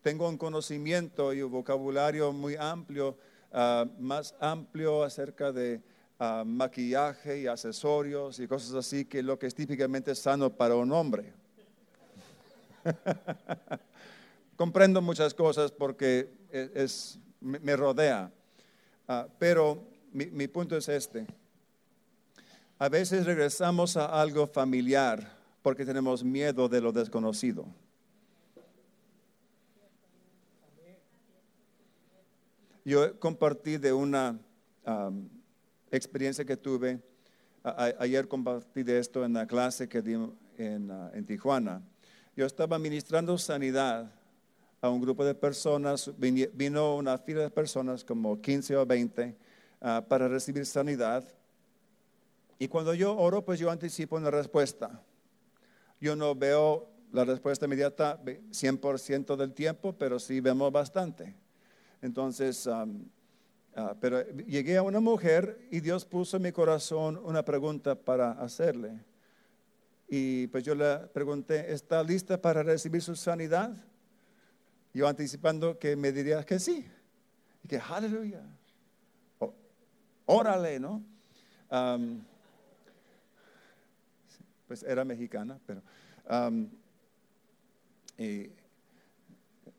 tengo un conocimiento y un vocabulario muy amplio, ah, más amplio acerca de ah, maquillaje y accesorios y cosas así que lo que es típicamente sano para un hombre. Comprendo muchas cosas porque es, me rodea. Ah, pero mi, punto es este. A veces regresamos a algo familiar porque tenemos miedo de lo desconocido. Yo compartí de una experiencia que tuve. ayer compartí de esto en la clase que di en, ah, en Tijuana. Yo estaba ministrando sanidad a un grupo de personas, vino una fila de personas, como 15 o 20, ah, para recibir sanidad. Y cuando yo oro, pues yo anticipo una respuesta. Yo no veo la respuesta inmediata 100% del tiempo, pero sí vemos bastante. Entonces, ah, pero llegué a una mujer y Dios puso en mi corazón una pregunta para hacerle. Y pues yo le pregunté, ¿está lista para recibir su sanidad? Yo anticipando que me diría que sí. Y que aleluya. Órale, ¿no? pues era mexicana, pero,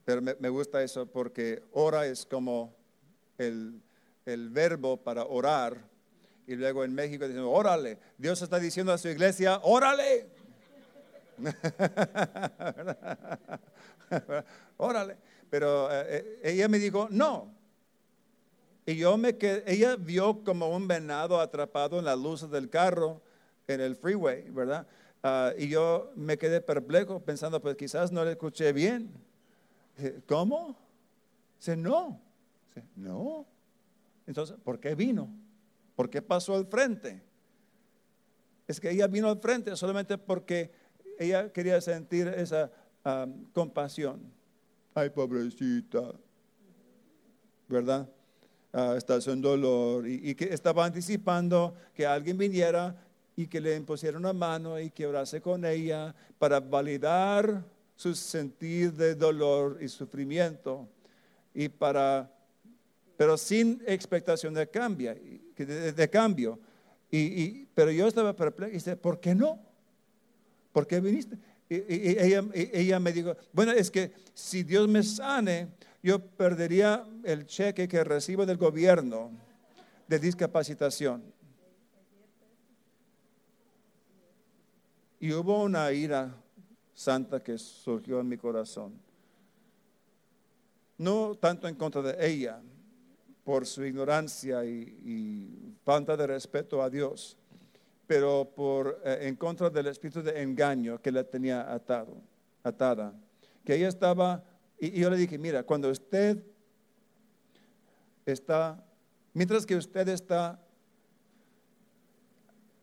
pero me, gusta eso porque ora es como el, el verbo para orar y luego en México dicen, órale, Dios está diciendo a su iglesia, órale. órale. Pero eh, eh, ella me dijo, no. Y yo me quedé, ella vio como un venado atrapado en la luz del carro en el freeway, ¿verdad? Ah, y yo me quedé perplejo pensando, pues quizás no le escuché bien. ¿Cómo? Dice, no. No. Entonces, ¿por qué vino? ¿Por qué pasó al frente? Es que ella vino al frente solamente porque ella quería sentir esa compasión. Ay, pobrecita, ¿verdad? Ah, está en dolor y, que estaba anticipando que alguien viniera y que le impusiera una mano y que orase con ella para validar su sentir de dolor y sufrimiento y para pero sin expectación de cambio. De, cambio. Y, pero yo estaba perplejo y dice, ¿por qué no? ¿Por qué viniste? Y, ella, me dijo, bueno, es que si Dios me sane, yo perdería el cheque que recibo del gobierno de discapacitación. Y hubo una ira santa que surgió en mi corazón. No tanto en contra de ella, por su ignorancia y, falta de respeto a Dios, pero por, eh, en contra del espíritu de engaño que la tenía atado, atada. Que ella estaba, y, yo le dije, mira, cuando usted está, mientras que usted está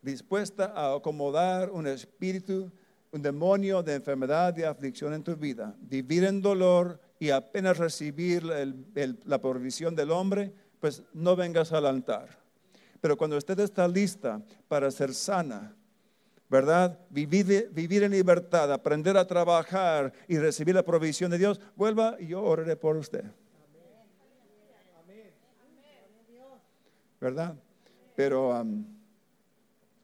dispuesta a acomodar un espíritu, un demonio de enfermedad, de aflicción en tu vida, vivir en dolor, y apenas recibir la provisión del hombre, pues no vengas al altar. Pero cuando usted está lista para ser sana, ¿verdad? Vivir, en libertad, aprender a trabajar y recibir la provisión de Dios, vuelva y yo oraré por usted. ¿Verdad? Pero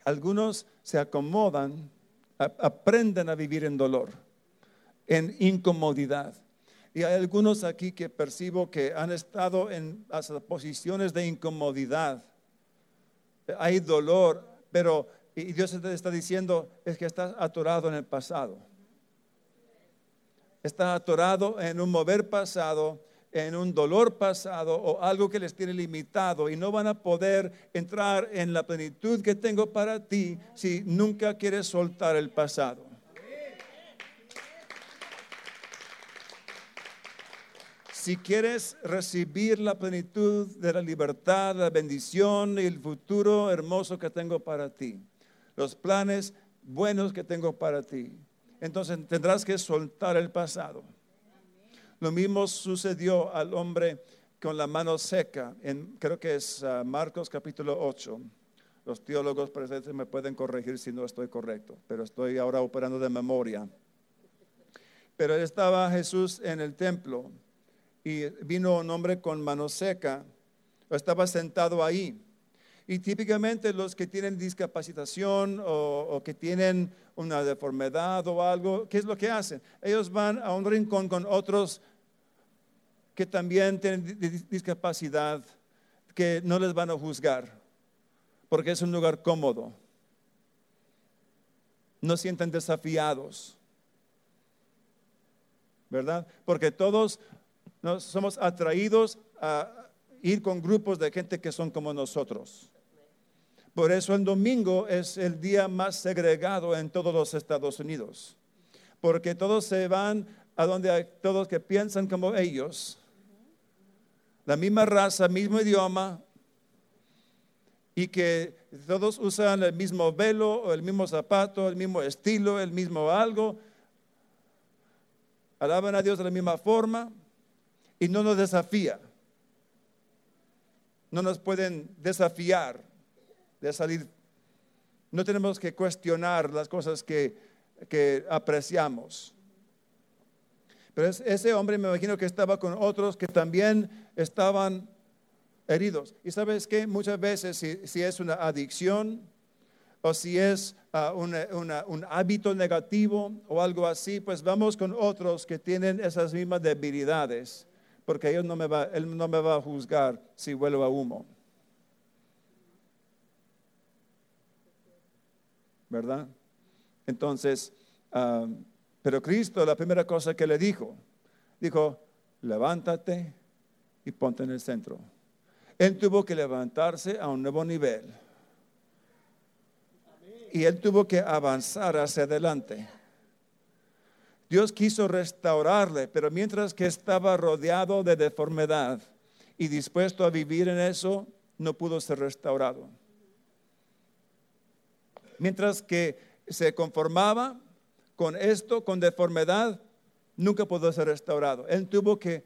algunos se acomodan, aprenden a vivir en dolor, en incomodidad. Y hay algunos aquí que percibo que han estado en posiciones de incomodidad. Hay dolor, pero y Dios te está diciendo es que estás atorado en el pasado. Está atorado en un mover pasado, en un dolor pasado o algo que les tiene limitado y no van a poder entrar en la plenitud que tengo para ti si nunca quieres soltar el pasado. Si quieres recibir la plenitud de la libertad, la bendición y el futuro hermoso que tengo para ti, los planes buenos que tengo para ti, entonces tendrás que soltar el pasado. Lo mismo sucedió al hombre con la mano seca, en, creo que es ah, Marcos capítulo 8. Los teólogos presentes me pueden corregir si no estoy correcto, pero estoy ahora operando de memoria. Pero estaba Jesús en el templo y vino un hombre con mano seca, estaba sentado ahí. Y típicamente los que tienen discapacitación o, que tienen una deformidad o algo, ¿qué es lo que hacen? Ellos van a un rincón con otros que también tienen discapacidad, que no les van a juzgar, porque es un lugar cómodo. No sienten desafiados, ¿verdad? Porque todos nos somos atraídos a ir con grupos de gente que son como nosotros. Por eso el domingo es el día más segregado en todos los Estados Unidos, porque todos se van a donde hay todos que piensan como ellos, la misma raza, mismo idioma, y que todos usan el mismo velo, el mismo zapato, el mismo estilo, el mismo algo, alaban a Dios de la misma forma, y no nos desafía. No nos pueden desafiar de salir No tenemos que cuestionar las cosas que, que apreciamos. Pero ese hombre me imagino que estaba con otros que también estaban heridos. Y sabes que muchas veces si, es una adicción o si es ah, un hábito negativo o algo así, pues vamos con otros que tienen esas mismas debilidades, porque él no me va, él no me va a juzgar si vuelvo a humo. ¿Verdad? Entonces, ah, pero Cristo, la primera cosa que le dijo, dijo, levántate y ponte en el centro. Él tuvo que levantarse a un nuevo nivel. Y él tuvo que avanzar hacia adelante. Dios quiso restaurarle, pero mientras que estaba rodeado de deformidad y dispuesto a vivir en eso, no pudo ser restaurado. Mientras que se conformaba con esto, con deformidad, nunca pudo ser restaurado. Él tuvo que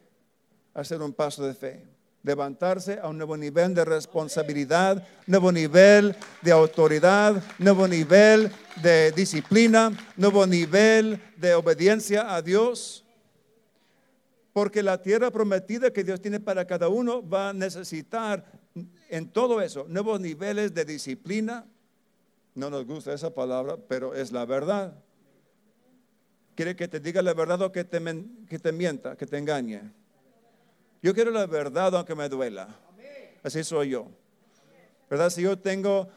hacer un paso de fe levantarse a un nuevo nivel de responsabilidad, nuevo nivel de autoridad, nuevo nivel de disciplina, nuevo nivel de obediencia a Dios. Porque la tierra prometida que Dios tiene para cada uno va a necesitar en todo eso nuevos niveles de disciplina. No nos gusta esa palabra, pero es la verdad. ¿Quiere que te diga la verdad o que te, que te mienta, que te engañe? Yo quiero la verdad aunque me duela. Así soy yo. ¿Verdad? Si yo tengo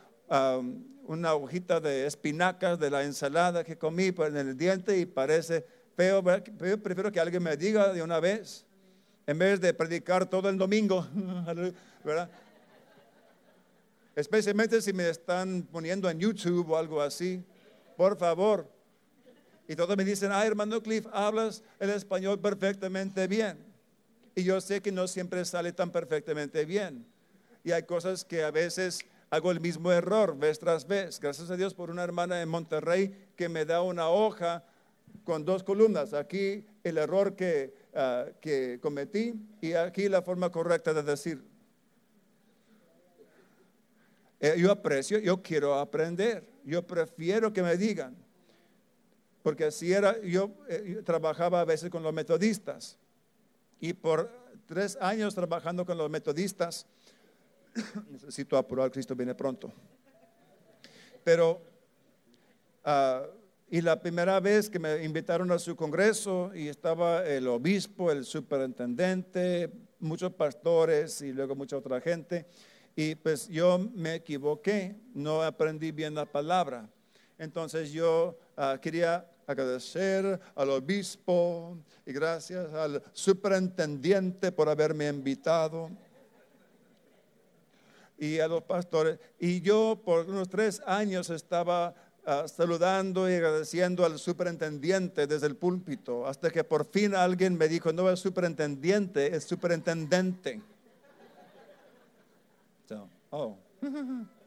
una hojita de espinacas de la ensalada que comí en el diente y parece feo, yo prefiero que alguien me diga de una vez, en vez de predicar todo el domingo, ¿verdad? Especialmente si me están poniendo en YouTube o algo así. Por favor. Y todos me dicen, ah, hermano Cliff, hablas el español perfectamente bien. Y yo sé que no siempre sale tan perfectamente bien. Y hay cosas que a veces hago el mismo error vez tras vez. Gracias a Dios por una hermana en Monterrey que me da una hoja con dos columnas. Aquí el error que, ah, cometí y aquí la forma correcta de decir. Eh, yo aprecio, yo quiero aprender. Yo prefiero que me digan. Porque así era, yo, eh, yo trabajaba a veces con los metodistas y por tres años trabajando con los metodistas, necesito apurar, Cristo viene pronto. Pero, ah, y la primera vez que me invitaron a su congreso y estaba el obispo, el superintendente, muchos pastores y luego mucha otra gente, y pues yo me equivoqué, no aprendí bien la palabra. Entonces yo ah, quería agradecer al obispo y gracias al superintendente por haberme invitado y a los pastores. Y yo por unos tres años estaba ah, saludando y agradeciendo al superintendente desde el púlpito, hasta que por fin alguien me dijo, no es superintendente, es superintendente. oh.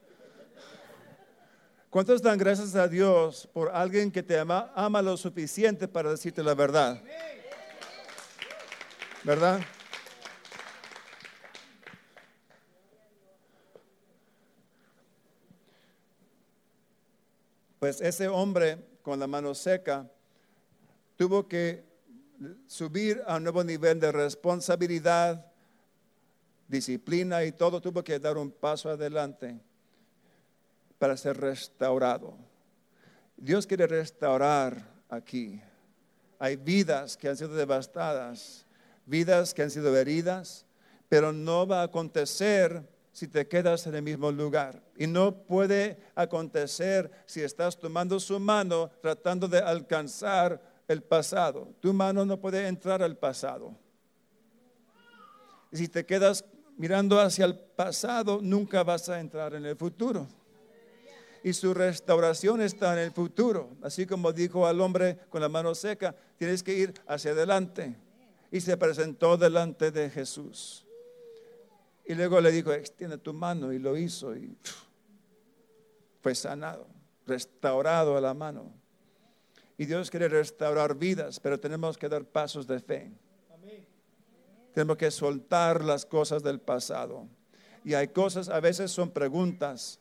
¿Cuántos dan gracias a Dios por alguien que te ama, ama lo suficiente para decirte la verdad? ¿Verdad? Pues ese hombre con la mano seca tuvo que subir a un nuevo nivel de responsabilidad, disciplina y todo, tuvo que dar un paso adelante para ser restaurado. Dios quiere restaurar aquí. Hay vidas que han sido devastadas, vidas que han sido heridas, pero no va a acontecer si te quedas en el mismo lugar. Y no puede acontecer si estás tomando su mano tratando de alcanzar el pasado. Tu mano no puede entrar al pasado. Y si te quedas mirando hacia el pasado, nunca vas a entrar en el futuro y su restauración está en el futuro. Así como dijo al hombre con la mano seca, tienes que ir hacia adelante. Y se presentó delante de Jesús. Y luego le dijo, extiende tu mano y lo hizo y fue sanado, restaurado a la mano. Y Dios quiere restaurar vidas, pero tenemos que dar pasos de fe. Tenemos que soltar las cosas del pasado. Y hay cosas, a veces son preguntas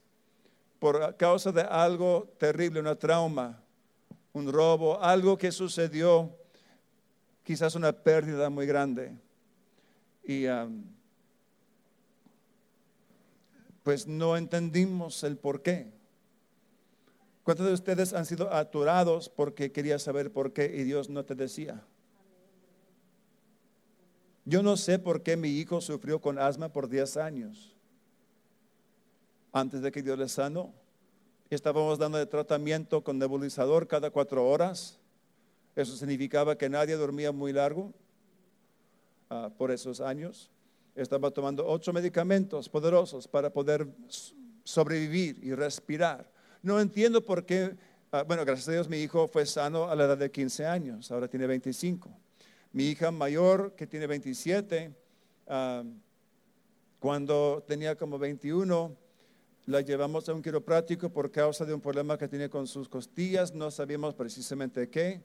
por causa de algo terrible, una trauma, un robo, algo que sucedió, quizás una pérdida muy grande. Y um, pues no entendimos el por qué. ¿Cuántos de ustedes han sido aturados porque quería saber por qué y Dios no te decía? Yo no sé por qué mi hijo sufrió con asma por 10 años. Antes de que Dios le sanó, estábamos dando de tratamiento con nebulizador cada cuatro horas. Eso significaba que nadie dormía muy largo ah, por esos años. Estaba tomando ocho medicamentos poderosos para poder sobrevivir y respirar. No entiendo por qué, ah, bueno, gracias a Dios mi hijo fue sano a la edad de 15 años, ahora tiene 25. Mi hija mayor, que tiene 27, ah, cuando tenía como 21, la llevamos a un quiropráctico por causa de un problema que tiene con sus costillas, no sabíamos precisamente qué,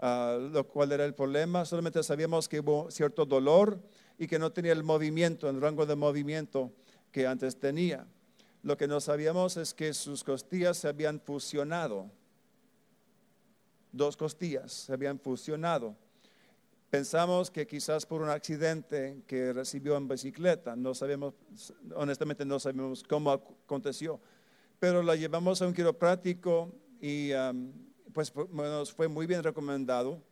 uh, lo cual era el problema, solamente sabíamos que hubo cierto dolor y que no tenía el movimiento, el rango de movimiento que antes tenía. Lo que no sabíamos es que sus costillas se habían fusionado, dos costillas se habían fusionado. Pensamos que quizás por un accidente que recibió en bicicleta, no sabemos, honestamente no sabemos cómo aconteció, pero la llevamos a un quiropráctico y pues nos fue muy bien recomendado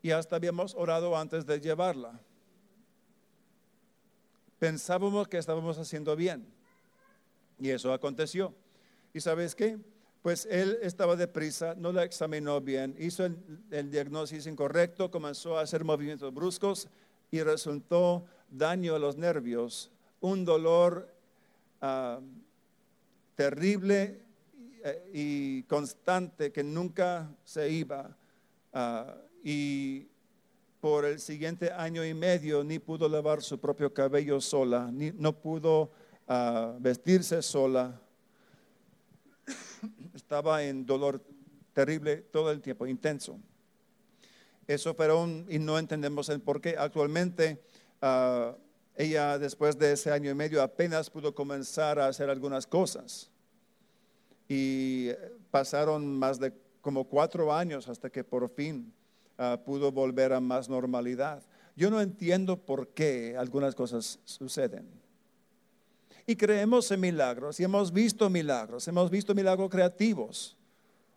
y hasta habíamos orado antes de llevarla. Pensábamos que estábamos haciendo bien y eso aconteció. ¿Y sabes qué? Pues él estaba deprisa, no la examinó bien, hizo el, diagnóstico incorrecto, comenzó a hacer movimientos bruscos y resultó daño a los nervios, un dolor uh, terrible eh, y constante que nunca se iba. Uh, y por el siguiente año y medio ni pudo lavar su propio cabello sola, ni, no pudo uh, vestirse sola estaba en dolor terrible todo el tiempo, intenso. Eso pero y no entendemos el por qué. Actualmente, ah, ella después de ese año y medio apenas pudo comenzar a hacer algunas cosas. Y pasaron más de como cuatro años hasta que por fin uh, pudo volver a más normalidad. Yo no entiendo por qué algunas cosas suceden y creemos en milagros y hemos visto milagros, hemos visto milagros creativos.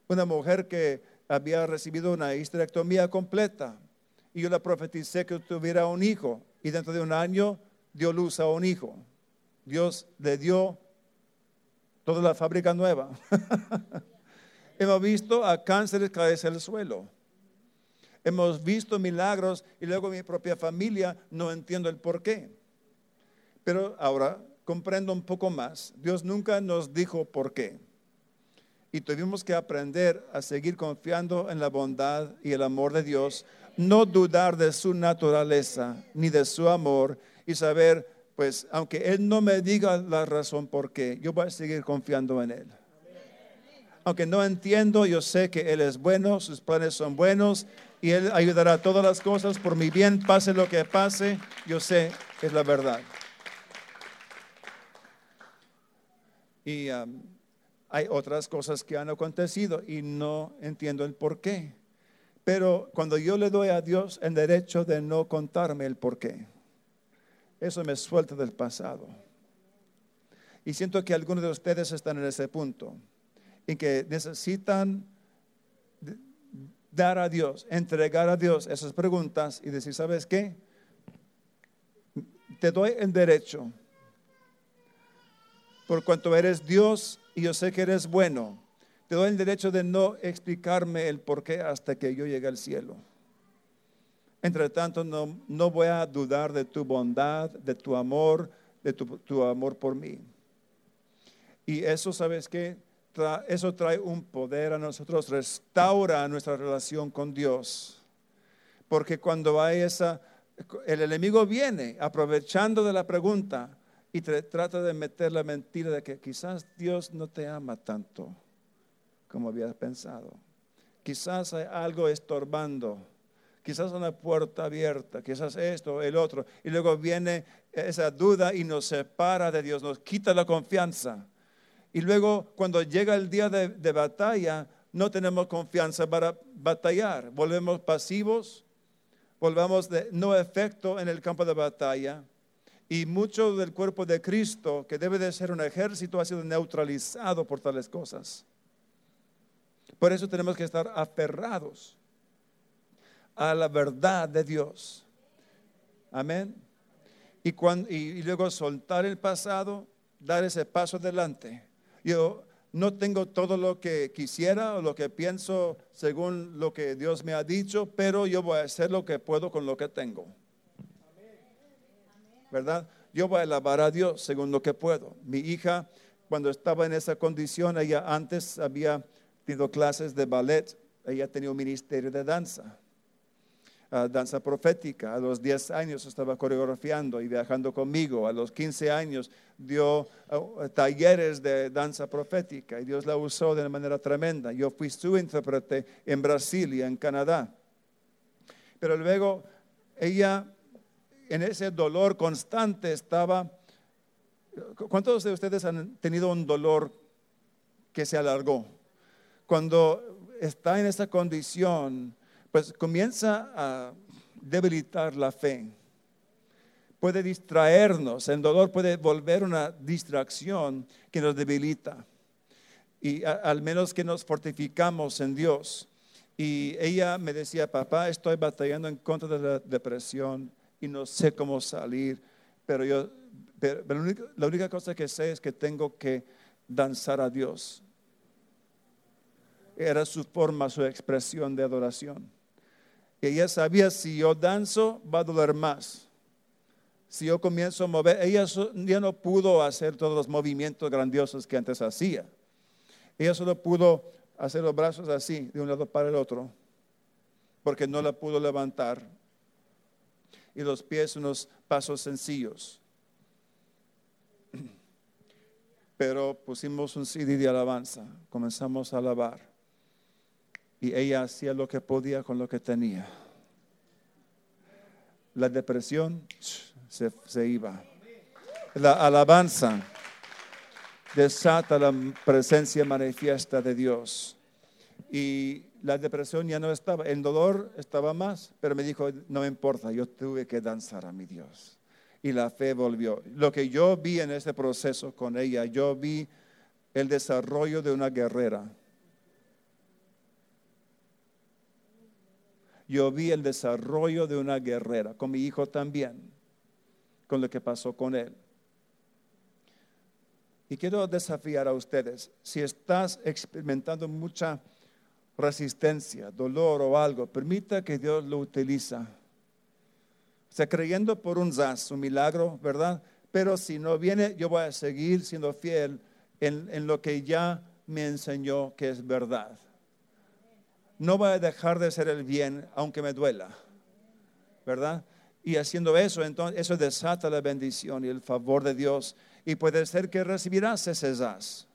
Una mujer que había recibido una histerectomía completa y yo la profeticé que tuviera un hijo y dentro de un año dio luz a un hijo. Dios le dio toda la fábrica nueva. hemos visto a cánceres caerse al suelo. Hemos visto milagros y luego mi propia familia no entiendo el por qué. Pero ahora comprendo un poco más. Dios nunca nos dijo por qué. Y tuvimos que aprender a seguir confiando en la bondad y el amor de Dios, no dudar de su naturaleza ni de su amor y saber, pues, aunque Él no me diga la razón por qué, yo voy a seguir confiando en Él. Aunque no entiendo, yo sé que Él es bueno, sus planes son buenos y Él ayudará a todas las cosas por mi bien, pase lo que pase, yo sé que es la verdad. Y um, hay otras cosas que han acontecido y no entiendo el por qué. Pero cuando yo le doy a Dios el derecho de no contarme el por qué, eso me suelta del pasado. Y siento que algunos de ustedes están en ese punto, en que necesitan dar a Dios, entregar a Dios esas preguntas y decir, ¿sabes qué? Te doy el derecho por cuanto eres Dios y yo sé que eres bueno. Te doy el derecho de no explicarme el por qué hasta que yo llegue al cielo. Entre tanto, no, no voy a dudar de tu bondad, de tu amor, de tu, amor por mí. Y eso, ¿sabes qué? eso trae un poder a nosotros, restaura nuestra relación con Dios. Porque cuando hay esa, el enemigo viene aprovechando de la pregunta, y trata de meter la mentira de que quizás Dios no te ama tanto como habías pensado. Quizás hay algo estorbando, quizás una puerta abierta, quizás esto, el otro. Y luego viene esa duda y nos separa de Dios, nos quita la confianza. Y luego cuando llega el día de, de batalla, no tenemos confianza para batallar. Volvemos pasivos, volvamos de no efecto en el campo de batalla. Y mucho del cuerpo de Cristo, que debe de ser un ejército, ha sido neutralizado por tales cosas. Por eso tenemos que estar aferrados a la verdad de Dios. Amén. Y, y, luego soltar el pasado, dar ese paso adelante. Yo no tengo todo lo que quisiera o lo que pienso según lo que Dios me ha dicho, pero yo voy a hacer lo que puedo con lo que tengo. ¿Verdad? Yo voy a alabar a Dios según lo que puedo. Mi hija, cuando estaba en esa condición, ella antes había tenido clases de ballet, ella tenía un ministerio de danza danza profética. A los 10 años estaba coreografiando y viajando conmigo. A los 15 años dio uh, talleres de danza profética y Dios la usó de una manera tremenda. Yo fui su intérprete en Brasil y en Canadá. Pero luego ella en ese dolor constante estaba... ¿Cuántos de ustedes han tenido un dolor que se alargó? Cuando está en esa condición, pues comienza a debilitar la fe. Puede distraernos, el dolor puede volver una distracción que nos debilita. Y al menos que nos fortificamos en Dios. Y ella me decía, papá, estoy batallando en contra de la depresión y no sé cómo salir, pero yo, pero, la única cosa que sé es que tengo que danzar a Dios. Era su forma, su expresión de adoración ella sabía si yo danzo va a doler más. Si yo comienzo a mover, ella ya no pudo hacer todos los movimientos grandiosos que antes hacía. Ella solo pudo hacer los brazos así, de un lado para el otro, porque no la pudo levantar. Y los pies unos pasos sencillos. Pero pusimos un CD de alabanza, comenzamos a alabar y ella hacía lo que podía con lo que tenía. La depresión se, iba. La alabanza desata la presencia manifiesta de Dios. Y la depresión ya no estaba, el dolor estaba más, pero me dijo, no me importa, yo tuve que danzar a mi Dios. Y la fe volvió. Lo que yo vi en ese proceso con ella, yo vi el desarrollo de una guerrera yo vi el desarrollo de una guerrera, con mi hijo también, con lo que pasó con él. Y quiero desafiar a ustedes, si estás experimentando mucha resistencia, dolor o algo, permita que Dios lo utiliza. O sea, creyendo por un zas, un milagro, ¿verdad? Pero si no viene, yo voy a seguir siendo fiel en, en lo que ya me enseñó que es verdad no voy a dejar de hacer el bien aunque me duela, ¿verdad? Y haciendo eso, entonces eso desata la bendición y el favor de Dios y puede ser que recibirás ese zas.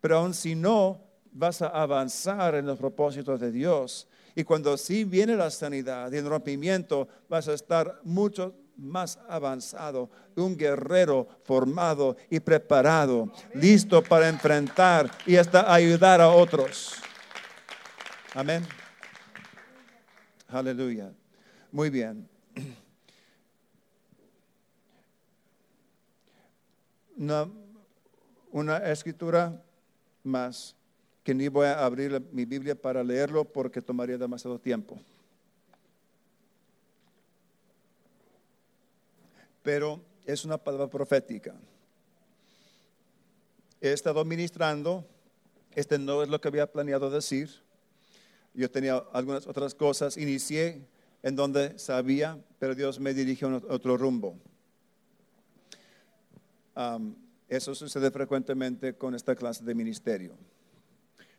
Pero aun si no, vas a avanzar en los propósitos de Dios. Y cuando sí viene la sanidad y el rompimiento, vas a estar mucho más avanzado, un guerrero formado y preparado, listo para enfrentar y hasta ayudar a otros. Amén. Aleluya. Muy bien. Una, escritura más que ni voy a abrir mi Biblia para leerlo porque tomaría demasiado tiempo. Pero es una palabra profética. He estado ministrando, este no es lo que había planeado decir, yo tenía algunas otras cosas. Inicié en donde sabía, pero Dios me dirigió a otro rumbo. eso sucede frecuentemente con esta clase de ministerio.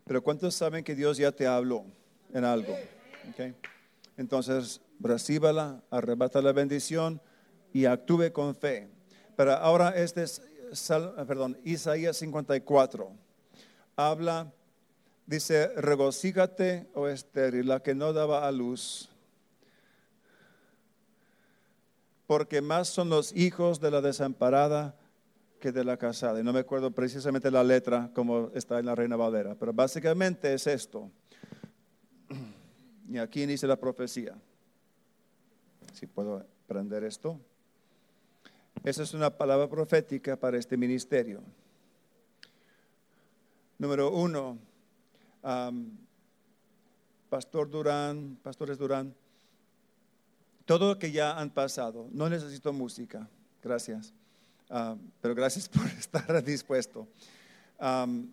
Pero ¿cuántos saben que Dios ya te habló en algo? Entonces, recíbala, arrebata la bendición y actúe con fe. Pero ahora este es, perdón, Isaías 54. Habla Dice, regocígate, oh estéril, la que no daba a luz, porque más son los hijos de la desamparada que de la casada. Y no me acuerdo precisamente la letra como está en la Reina Valera, pero básicamente es esto. Y aquí dice la profecía. Si puedo aprender esto. Esa es una palabra profética para este ministerio. Número uno, Pastor Durán, Pastores Durán, todo lo que ya han pasado, no necesito música, gracias, pero gracias por estar dispuesto. han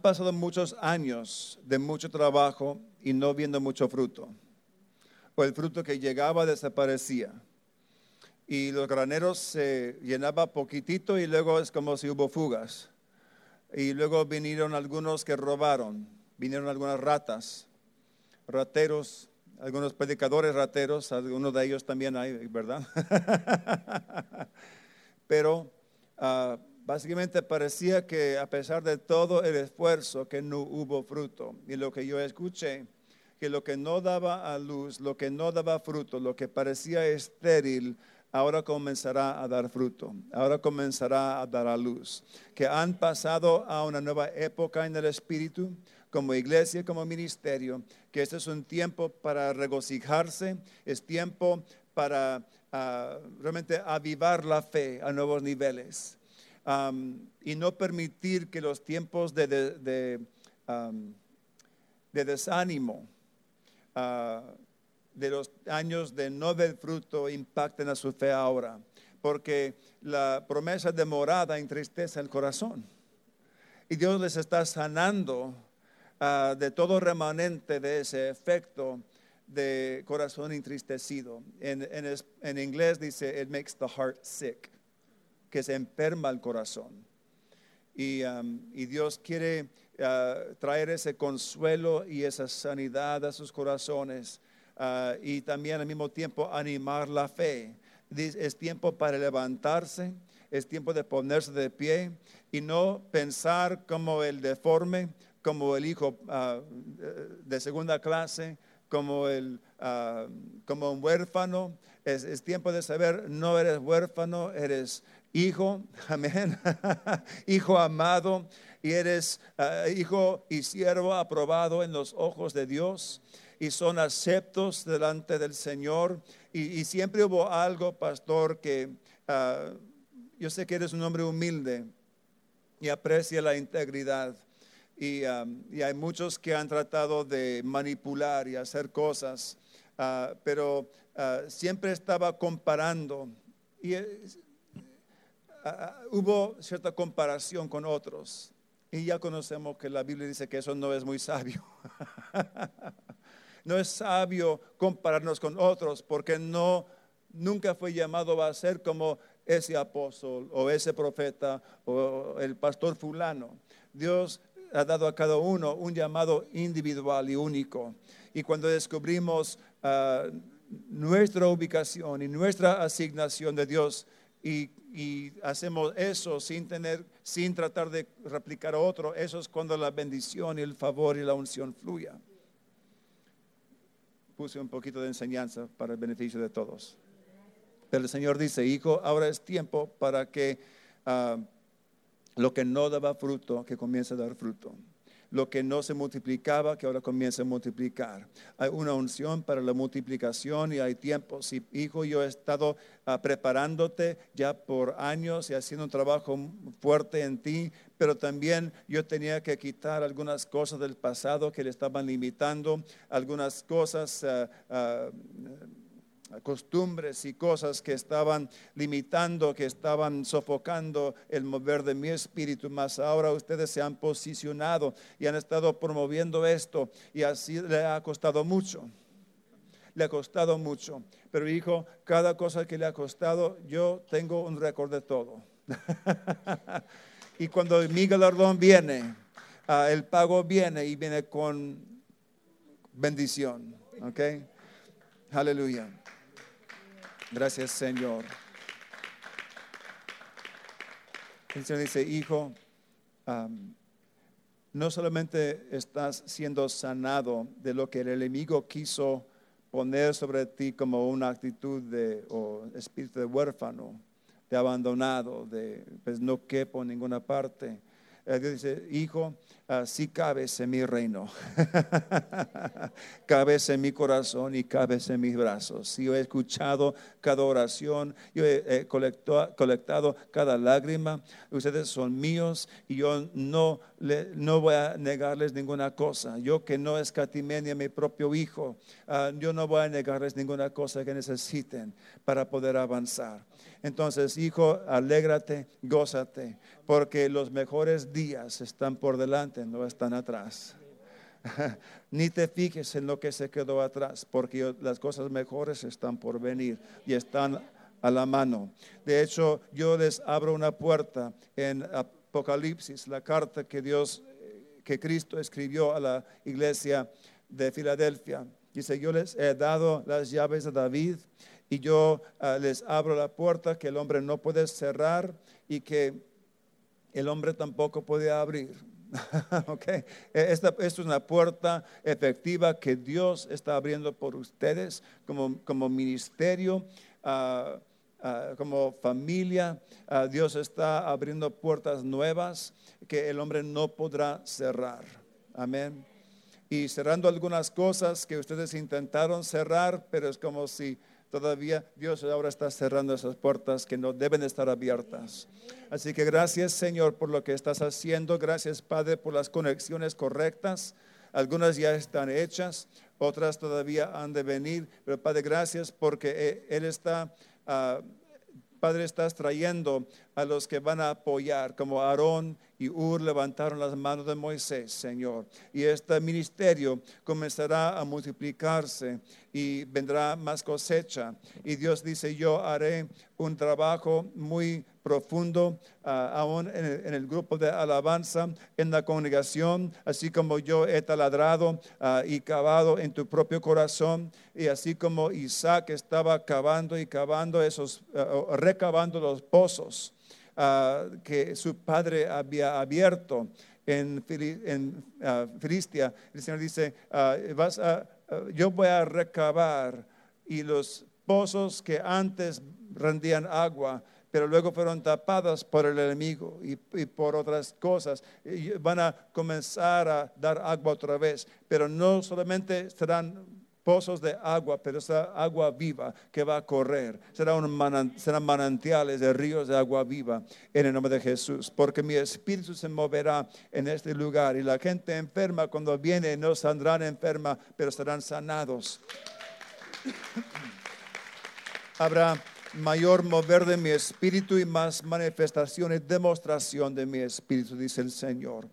pasado muchos años de mucho trabajo y no viendo mucho fruto. O el fruto que llegaba desaparecía. Y los graneros se llenaba poquitito y luego es como si hubo fugas. Y luego vinieron algunos que robaron, vinieron algunas ratas, rateros, algunos predicadores rateros, algunos de ellos también hay, ¿verdad? Pero ah, básicamente parecía que a pesar de todo el esfuerzo, que no hubo fruto. Y lo que yo escuché, que lo que no daba a luz, lo que no daba fruto, lo que parecía estéril, ahora comenzará a dar fruto, ahora comenzará a dar a luz. Que han pasado a una nueva época en el Espíritu, como iglesia, como ministerio, que este es un tiempo para regocijarse, es tiempo para ah, realmente avivar la fe a nuevos niveles y no permitir que los tiempos de, de, desánimo, uh, de los años de no ver fruto impacten a su fe ahora, porque la promesa de morada entristece el corazón. Y Dios les está sanando ah, de todo remanente de ese efecto de corazón entristecido. En, en, inglés dice, it makes the heart sick, que se enferma el corazón. Y, um, y Dios quiere ah, traer ese consuelo y esa sanidad a sus corazones Ah, y también al mismo tiempo animar la fe. Es tiempo para levantarse, es tiempo de ponerse de pie y no pensar como el deforme, como el hijo ah, de segunda clase, como, el, ah, como un huérfano. Es, tiempo de saber, no eres huérfano, eres hijo, amén, hijo amado, y eres hijo y siervo aprobado en los ojos de Dios y son aceptos delante del Señor. Y, siempre hubo algo, pastor, que ah, yo sé que eres un hombre humilde y aprecia la integridad. Y, ah, hay muchos que han tratado de manipular y hacer cosas, ah, pero siempre estaba comparando. Y hubo cierta comparación con otros. Y ya conocemos que la Biblia dice que eso no es muy sabio. No es sabio compararnos con otros porque no nunca fue llamado a ser como ese apóstol o ese profeta o el pastor fulano. Dios ha dado a cada uno un llamado individual y único. Y cuando descubrimos ah, nuestra ubicación y nuestra asignación de Dios y, y, hacemos eso sin tener, sin tratar de replicar a otro, eso es cuando la bendición y el favor y la unción fluya puse un poquito de enseñanza para el beneficio de todos. Pero el Señor dice, hijo, ahora es tiempo para que ah, lo que no daba fruto, que comience a dar fruto lo que no se multiplicaba, que ahora comienza a multiplicar. Hay una unción para la multiplicación y hay tiempo. Si, hijo, yo he estado ah, preparándote ya por años y haciendo un trabajo fuerte en ti, pero también yo tenía que quitar algunas cosas del pasado que le estaban limitando, algunas cosas. Ah, ah, costumbres y cosas que estaban limitando, que estaban sofocando el mover de mi espíritu, más ahora ustedes se han posicionado y han estado promoviendo esto y así le ha costado mucho. Le ha costado mucho. Pero hijo, cada cosa que le ha costado, yo tengo un récord de todo. y cuando mi galardón viene, ah, el pago viene y viene con bendición. ¿Ok? Aleluya. Gracias, Señor. El Señor dice, hijo, no solamente estás siendo sanado de lo que el enemigo quiso poner sobre ti como una actitud de, o espíritu de huérfano, de abandonado, de pues no quepo en ninguna parte. Eh, Dios dice, hijo, ah, sí cabes en mi reino, cabes en mi corazón y cabes en mis brazos. Yo he escuchado cada oración, yo he, colectado cada lágrima, ustedes son míos y yo no, no voy a negarles ninguna cosa. Yo que no escatimé ni a mi propio hijo, ah, yo no voy a negarles ninguna cosa que necesiten para poder avanzar. Entonces, hijo, alégrate, gózate, porque los mejores días están por delante, no están atrás. Ni te fijes en lo que se quedó atrás, porque las cosas mejores están por venir y están a la mano. De hecho, yo les abro una puerta en Apocalipsis, la carta que Dios, que Cristo escribió a la iglesia de Filadelfia. Dice, yo les he dado las llaves de David y yo ah, les abro la puerta que el hombre no puede cerrar y que el hombre tampoco puede abrir. okay. E, esta, es una puerta efectiva que Dios está abriendo por ustedes como, como ministerio, ah, ah, como familia. Dios está abriendo puertas nuevas que el hombre no podrá cerrar. Amén. Y cerrando algunas cosas que ustedes intentaron cerrar, pero es como si Todavía Dios ahora está cerrando esas puertas que no deben estar abiertas. Así que gracias Señor por lo que estás haciendo. Gracias Padre por las conexiones correctas. Algunas ya están hechas, otras todavía han de venir. Pero Padre, gracias porque eh, Él está... Ah, Padre, estás trayendo a los que van a apoyar, como Aarón y Ur levantaron las manos de Moisés, Señor. Y este ministerio comenzará a multiplicarse y vendrá más cosecha. Y Dios dice, yo haré un trabajo muy profundo ah, aún en el, grupo de alabanza, en la congregación, así como yo he taladrado ah, y cavado en tu propio corazón, y así como Isaac estaba cavando y cavando esos, ah, recabando los pozos que su padre había abierto en, en Filistia, el Señor dice, vas a yo voy a recabar y los pozos que antes rendían agua, pero luego fueron tapadas por el enemigo y, por otras cosas, van a comenzar a dar agua otra vez, pero no solamente serán pozos de agua, pero esa agua viva que va a correr. Será un serán manantiales de ríos de agua viva en el nombre de Jesús, porque mi espíritu se moverá en este lugar y la gente enferma cuando viene no saldrán enferma, pero serán sanados. Habrá mayor mover de mi espíritu y más manifestaciones, demostración de mi espíritu, dice el Señor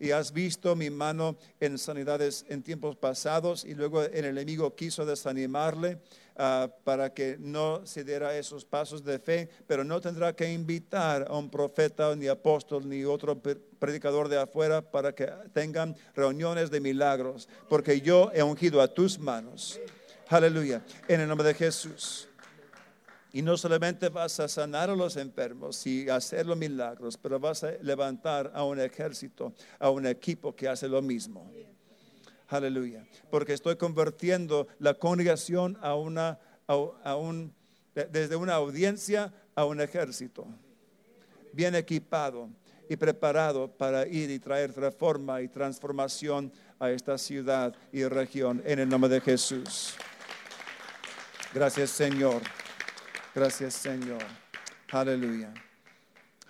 y has visto mi mano en sanidades en tiempos pasados y luego el enemigo quiso desanimarle ah, para que no se diera esos pasos de fe, pero no tendrá que invitar a un profeta ni apóstol ni otro predicador de afuera para que tengan reuniones de milagros, porque yo he ungido a tus manos. Aleluya, en el nombre de Jesús. Y no solamente vas a sanar a los enfermos y hacer los milagros, pero vas a levantar a un ejército, a un equipo que hace lo mismo. Aleluya. Porque estoy convirtiendo la congregación a una, a, un, desde una audiencia a un ejército. Bien equipado y preparado para ir y traer reforma y transformación a esta ciudad y región en el nombre de Jesús. Gracias Señor. Gracias, Señor. Aleluya.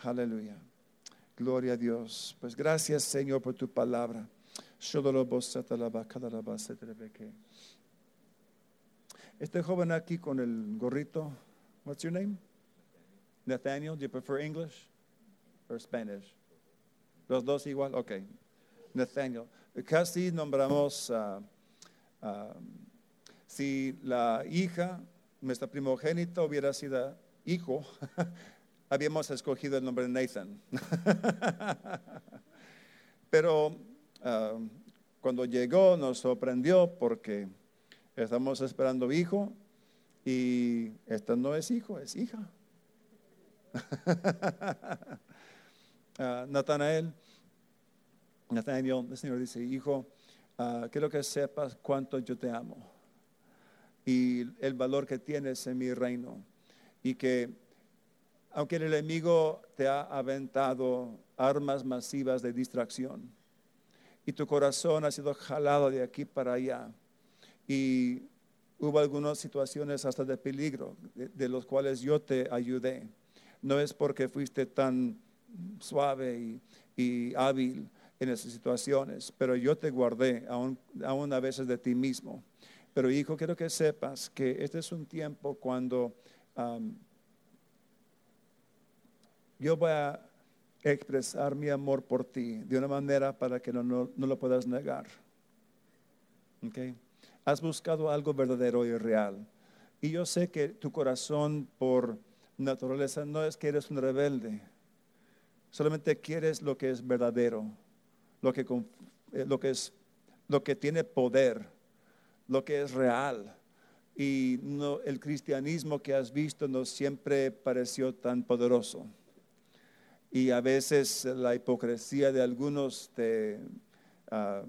Aleluya. Gloria a Dios. Pues gracias, Señor, por tu palabra. Este joven aquí con el gorrito, what's your name? Nathaniel, do you prefer English or Spanish? Los dos igual, ok. Nathaniel. Casi nombramos uh, si la hija nuestra primogénita hubiera sido hijo, habíamos escogido el nombre de Nathan. Pero ah, cuando llegó nos sorprendió porque estamos esperando hijo y esta no es hijo, es hija. uh, Natanael, Nathaniel, el Señor dice, hijo, uh, quiero que sepas cuánto yo te amo y el valor que tienes en mi reino. Y que aunque el enemigo te ha aventado armas masivas de distracción y tu corazón ha sido jalado de aquí para allá y hubo algunas situaciones hasta de peligro de, de los cuales yo te ayudé. No es porque fuiste tan suave y, y hábil en esas situaciones, pero yo te guardé aún, aún a veces de ti mismo. Pero hijo, quiero que sepas que este es un tiempo cuando yo voy a expresar mi amor por ti de una manera para que no, no, no lo puedas negar. Okay. Has buscado algo verdadero y real. Y yo sé que tu corazón por naturaleza no es que eres un rebelde, solamente quieres lo que es verdadero, lo que, eh, lo que, es, lo que tiene poder, lo que es real. Y no, el cristianismo que has visto no siempre pareció tan poderoso. Y a veces la hipocresía de algunos te, uh,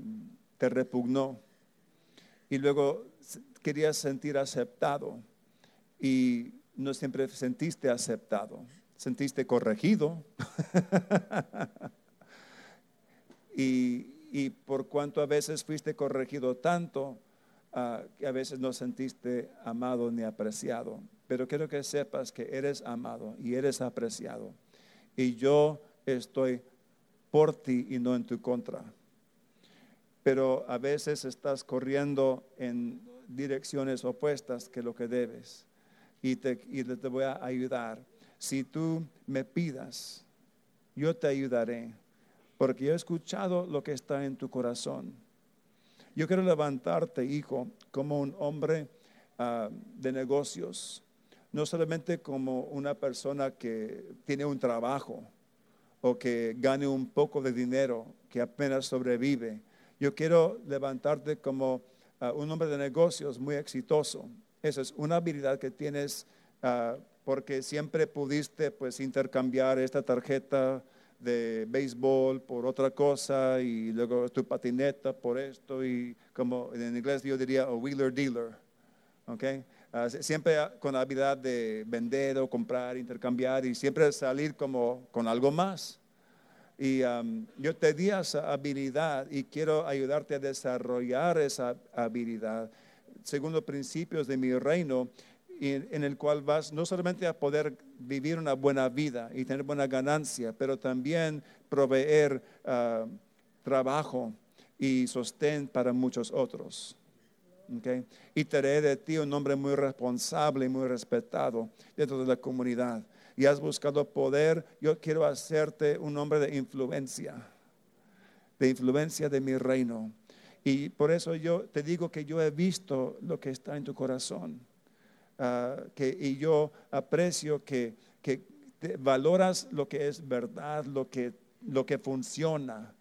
te repugnó. Y luego querías sentir aceptado. Y no siempre sentiste aceptado. Sentiste corregido. y, y, por cuanto a veces fuiste corregido tanto, uh, que a veces no sentiste amado ni apreciado. Pero quiero que sepas que eres amado y eres apreciado y yo estoy por ti y no en tu contra. Pero a veces estás corriendo en direcciones opuestas que lo que debes y te, y te voy a ayudar. Si tú me pidas, yo te ayudaré, porque he escuchado lo que está en tu corazón. Yo quiero levantarte, hijo, como un hombre uh, de negocios no solamente como una persona que tiene un trabajo o que gane un poco de dinero, que apenas sobrevive. Yo quiero levantarte como uh, un hombre de negocios muy exitoso. Esa es una habilidad que tienes uh, porque siempre pudiste pues intercambiar esta tarjeta de béisbol por otra cosa y luego tu patineta por esto y como en inglés yo diría a wheeler dealer. Okay? Uh, siempre con la habilidad de vender o comprar, intercambiar y siempre salir como con algo más. Y um, yo te di esa habilidad y quiero ayudarte a desarrollar esa habilidad según los principios de mi reino, en, en el cual vas no solamente a poder vivir una buena vida y tener buena ganancia, pero también proveer uh, trabajo y sostén para muchos otros. Okay. Y te haré de ti un hombre muy responsable y muy respetado dentro de la comunidad. Y has buscado poder, yo quiero hacerte un hombre de influencia, de influencia de mi reino. Y por eso yo te digo que yo he visto lo que está en tu corazón. Uh, que, y yo aprecio que, que valoras lo que es verdad, lo que, lo que funciona.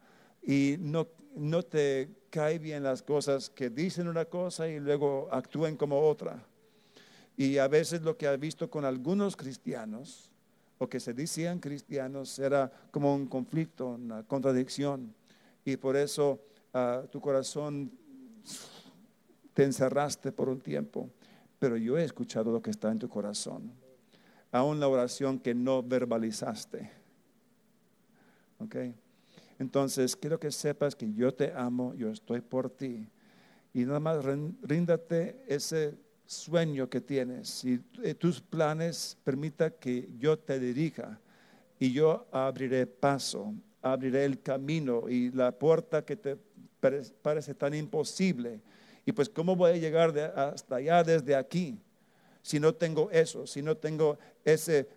Y no, no te cae bien las cosas que dicen una cosa y luego actúen como otra. Y a veces lo que ha visto con algunos cristianos, o que se decían cristianos, era como un conflicto, una contradicción. Y por eso uh, tu corazón te encerraste por un tiempo. Pero yo he escuchado lo que está en tu corazón. Aún la oración que no verbalizaste. ¿Ok? Entonces, quiero que sepas que yo te amo, yo estoy por ti. Y nada más ríndate ese sueño que tienes y eh, tus planes permita que yo te dirija y yo abriré paso, abriré el camino y la puerta que te parece tan imposible. Y pues, ¿cómo voy a llegar hasta allá desde aquí si no tengo eso, si no tengo ese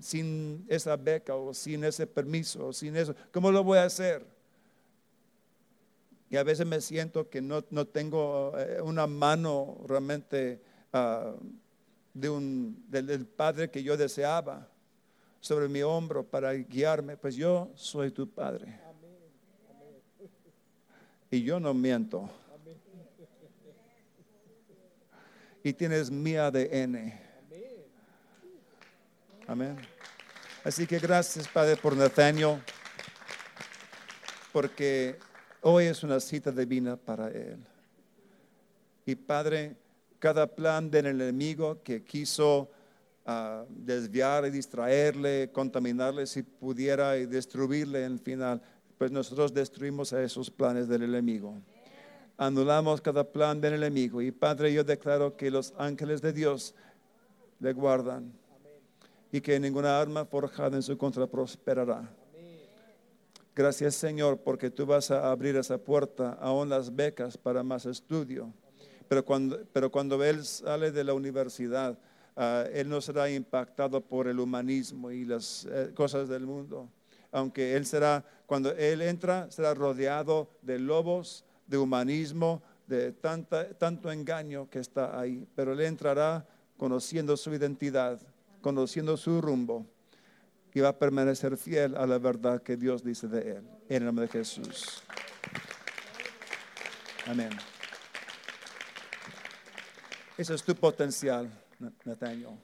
sin esa beca o sin ese permiso o sin eso, ¿cómo lo voy a hacer? Y a veces me siento que no, no tengo eh, una mano realmente uh, de un, del, del, Padre que yo deseaba sobre mi hombro para guiarme. Pues yo soy tu Padre. Y yo no miento. Y tienes mi ADN Amén. Así que gracias, Padre, por Nathaniel, porque hoy es una cita divina para él. Y Padre, cada plan del enemigo que quiso ah, desviar distraerle, contaminarle si pudiera y destruirle en el final, pues nosotros destruimos a esos planes del enemigo. Anulamos cada plan del enemigo. Y Padre, yo declaro que los ángeles de Dios le guardan y que ninguna arma forjada en su contra prosperará. Gracias Señor, porque tú vas a abrir esa puerta, aún las becas para más estudio. Pero cuando, pero cuando Él sale de la universidad, ah, Él no será impactado por el humanismo y las eh, cosas del mundo. Aunque Él será, cuando Él entra, será rodeado de lobos, de humanismo, de tanta, tanto engaño que está ahí. Pero Él entrará conociendo su identidad, conociendo su rumbo y va a permanecer fiel a la verdad que Dios dice de Él. En el nombre de Jesús. Amén. Ese es tu potencial, Nathaniel.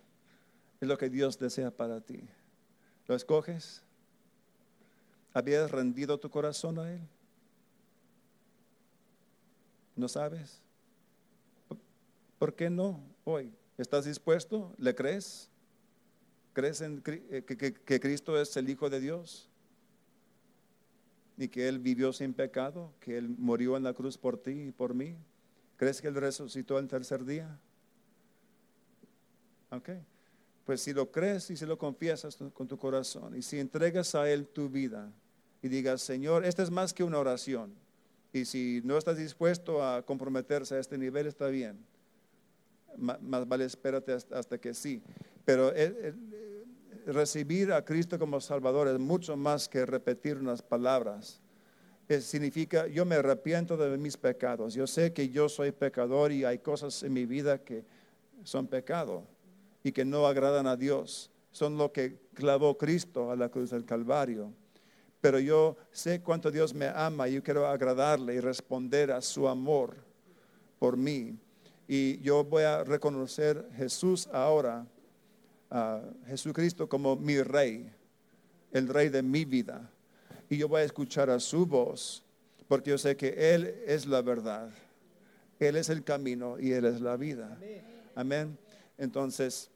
Es lo que Dios desea para ti. ¿Lo escoges? ¿Habías rendido tu corazón a Él? ¿No sabes? ¿Por qué no hoy? ¿Estás dispuesto? ¿Le crees? ¿Crees en, eh, que, Cristo es el Hijo de Dios? Y que Él vivió sin pecado, que Él murió en la cruz por ti y por mí. ¿Crees que Él resucitó el tercer día? Ok. Pues si lo crees y si lo confiesas con tu corazón y si entregas a Él tu vida y digas, Señor, esta es más que una oración. Y si no estás dispuesto a comprometerse a este nivel, está bien. Más vale espérate hasta, que sí. Pero recibir a Cristo como Salvador es mucho más que repetir unas palabras. significa, yo me arrepiento de mis pecados. Yo sé que yo soy pecador y hay cosas en mi vida que son pecado y que no agradan a Dios. Son lo que clavó Cristo a la cruz del Calvario. Pero yo sé cuánto Dios me ama y yo quiero agradarle y responder a su amor por mí. Y yo voy a reconocer Jesús ahora, a Jesucristo como mi rey, el rey de mi vida. Y yo voy a escuchar a su voz, porque yo sé que Él es la verdad. Él es el camino y Él es la vida. Amén. Entonces,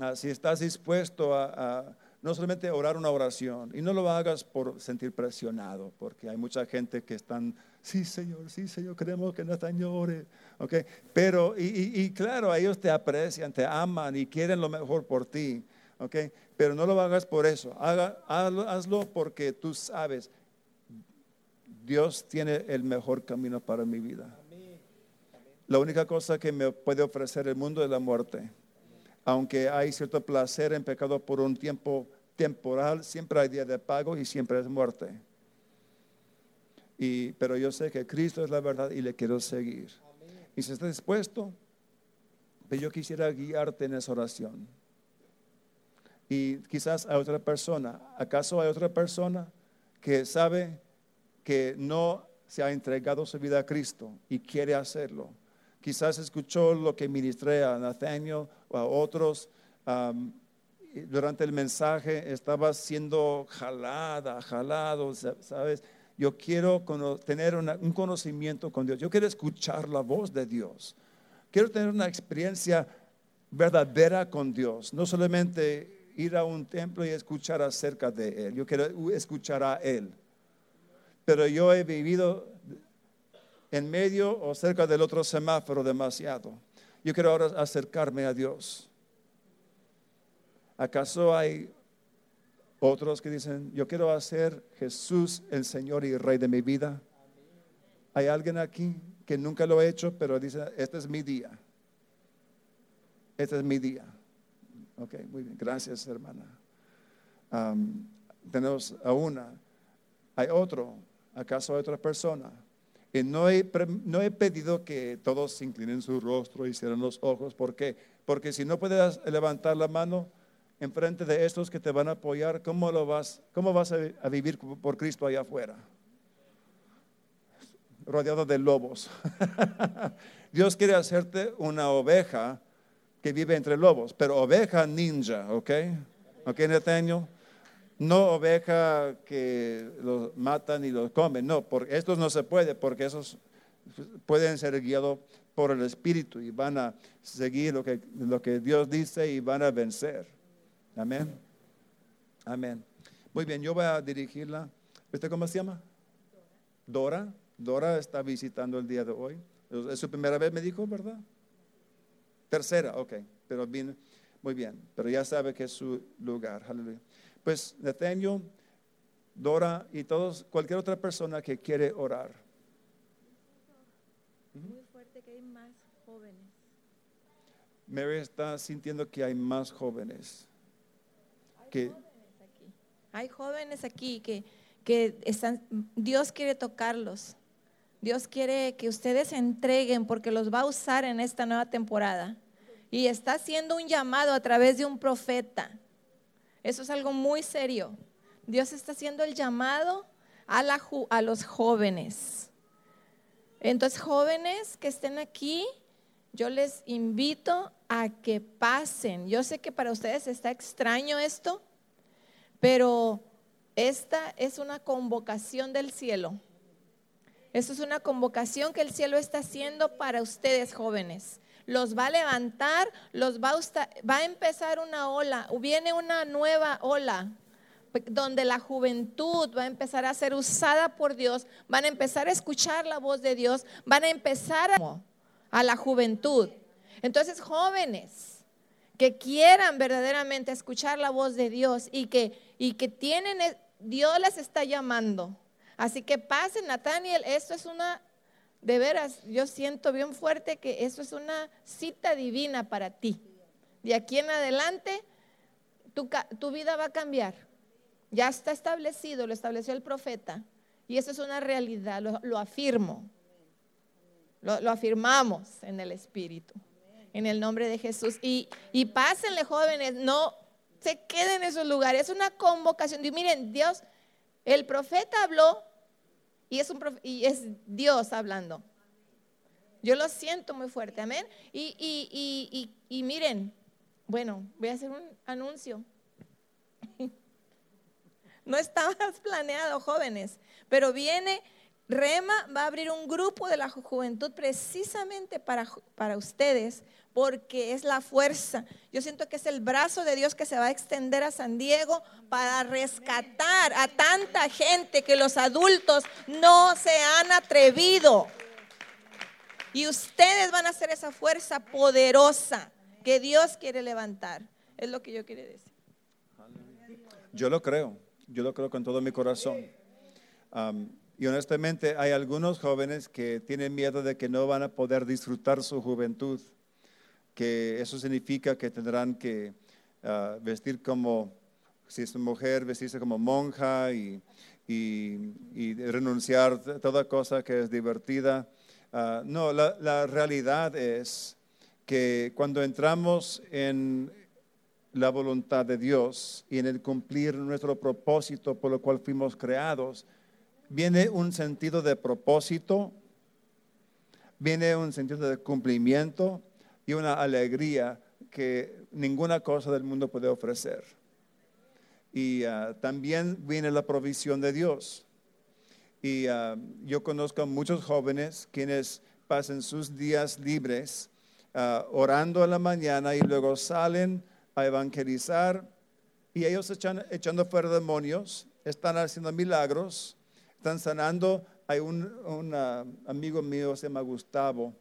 Ah, si estás dispuesto a, no solamente orar una oración, y no lo hagas por sentir presionado, porque hay mucha gente que están, sí Señor, sí Señor, queremos que Nathan llore, ¿ok? Pero, y, claro, ellos te aprecian, te aman y quieren lo mejor por ti, ¿ok? Pero no lo hagas por eso, hazlo porque tú sabes, Dios tiene el mejor camino para mi vida. La única cosa que me puede ofrecer el mundo es la muerte aunque hay cierto placer en pecado por un tiempo temporal, siempre hay día de pago y siempre es muerte. Y, pero yo sé que Cristo es la verdad y le quiero seguir. Y si estás dispuesto, pues yo quisiera guiarte en esa oración. Y quizás hay otra persona, ¿acaso hay otra persona que sabe que no se ha entregado su vida a Cristo y quiere hacerlo? Quizás escuchó lo que ministré a Nathaniel o a otros. durante el mensaje estaba siendo jalada, jalado, ¿sabes? Yo quiero tener un conocimiento con Dios. Yo quiero escuchar la voz de Dios. Quiero tener una experiencia verdadera con Dios. No solamente ir a un templo y escuchar acerca de Él. Yo quiero escuchar a Él. Pero yo he vivido en medio o cerca del otro semáforo demasiado. Yo quiero ahora acercarme a Dios. ¿Acaso hay otros que dicen, yo quiero hacer Jesús el Señor y Rey de mi vida? ¿Hay alguien aquí que nunca lo ha hecho, pero dice, este es mi día? Este es mi día. Ok, muy bien. Gracias, hermana. tenemos a una. Hay otro. ¿Acaso hay otra persona? No he, no he pedido que todos se inclinen su rostro y cierren los ojos. ¿Por qué? Porque si no puedes levantar la mano en frente de estos que te van a apoyar, ¿cómo, lo vas, cómo vas a, vivir por Cristo allá afuera? Rodeado de lobos. Dios quiere hacerte una oveja que vive entre lobos, pero oveja ninja, ¿ok? ¿Ok, Nathaniel? No oveja que los matan y los comen, no, porque estos no se puede, porque esos pueden ser guiados por el Espíritu y van a seguir lo que, lo que Dios dice y van a vencer. Amén. Amén. Muy bien, yo voy a dirigirla. ¿Usted cómo se llama? Dora. Dora está visitando el día de hoy. Es su primera vez, me dijo, ¿verdad? Tercera, ok. Pero bien, muy bien. Pero ya sabe que es su lugar. Aleluya. Pues Nathaniel, Dora y todos, cualquier otra persona que quiere orar. Muy fuerte que hay más jóvenes. Mary está sintiendo que hay más jóvenes. Que, Hay jóvenes aquí que, que están, Dios quiere tocarlos. Dios quiere que ustedes se entreguen porque los va a usar en esta nueva temporada. Y está haciendo un llamado a través de un profeta. Eso es algo muy serio. Dios está haciendo el llamado a, los jóvenes. Entonces, jóvenes que estén aquí, yo les invito a que pasen. Yo sé que para ustedes está extraño esto, pero esta es una convocación del cielo. Esto es una convocación que el cielo está haciendo para ustedes jóvenes. Los va a levantar, los va a, va a empezar una ola, viene una nueva ola donde la juventud va a empezar a ser usada por Dios, van a empezar a escuchar la voz de Dios, van a empezar a, a la juventud. Entonces, jóvenes que quieran verdaderamente escuchar la voz de Dios y que, y que tienen, e- Dios les está llamando. Así que pasen, Nathaniel, esto es una, de veras, yo siento bien fuerte que esto es una cita divina para ti. De aquí en adelante, tu, vida va a cambiar. Ya está establecido, lo estableció el profeta. Y eso es una realidad, lo, afirmo. Lo, lo afirmamos en el Espíritu, en el nombre de Jesús. Y, y pásenle, jóvenes, no se queden en esos lugares. Es una convocación. Y miren, Dios, el profeta habló y es, un, y es Dios hablando. Yo lo siento muy fuerte, amén. Y, y, y, miren, bueno, voy a hacer un anuncio. No estabas planeado, jóvenes, pero viene, Rema va a abrir un grupo de la ju- juventud precisamente para, para ustedes, porque es la fuerza. Yo siento que es el brazo de Dios que se va a extender a San Diego para rescatar a tanta gente que los adultos no se han atrevido. Y ustedes van a ser esa fuerza poderosa que Dios quiere levantar. Es lo que yo quiero decir. Yo lo creo, yo lo creo con todo mi corazón. Y honestamente hay algunos jóvenes que tienen miedo de que no van a poder disfrutar su juventud, que eso significa que tendrán que ah, vestir como, si es mujer, vestirse como monja y, renunciar a toda cosa que es divertida. Ah, no, la realidad es que cuando entramos en la voluntad de Dios y en el cumplir nuestro propósito por lo cual fuimos creados, viene un sentido de propósito, viene un sentido de cumplimiento y una alegría que ninguna cosa del mundo puede ofrecer. Y ah, también viene la provisión de Dios. Y ah, yo conozco a muchos jóvenes quienes pasan sus días libres ah, orando en la mañana y luego salen a evangelizar y ellos echan- echando fuera demonios, están haciendo milagros, están sanando. Hay un, un, amigo mío, se llama Gustavo,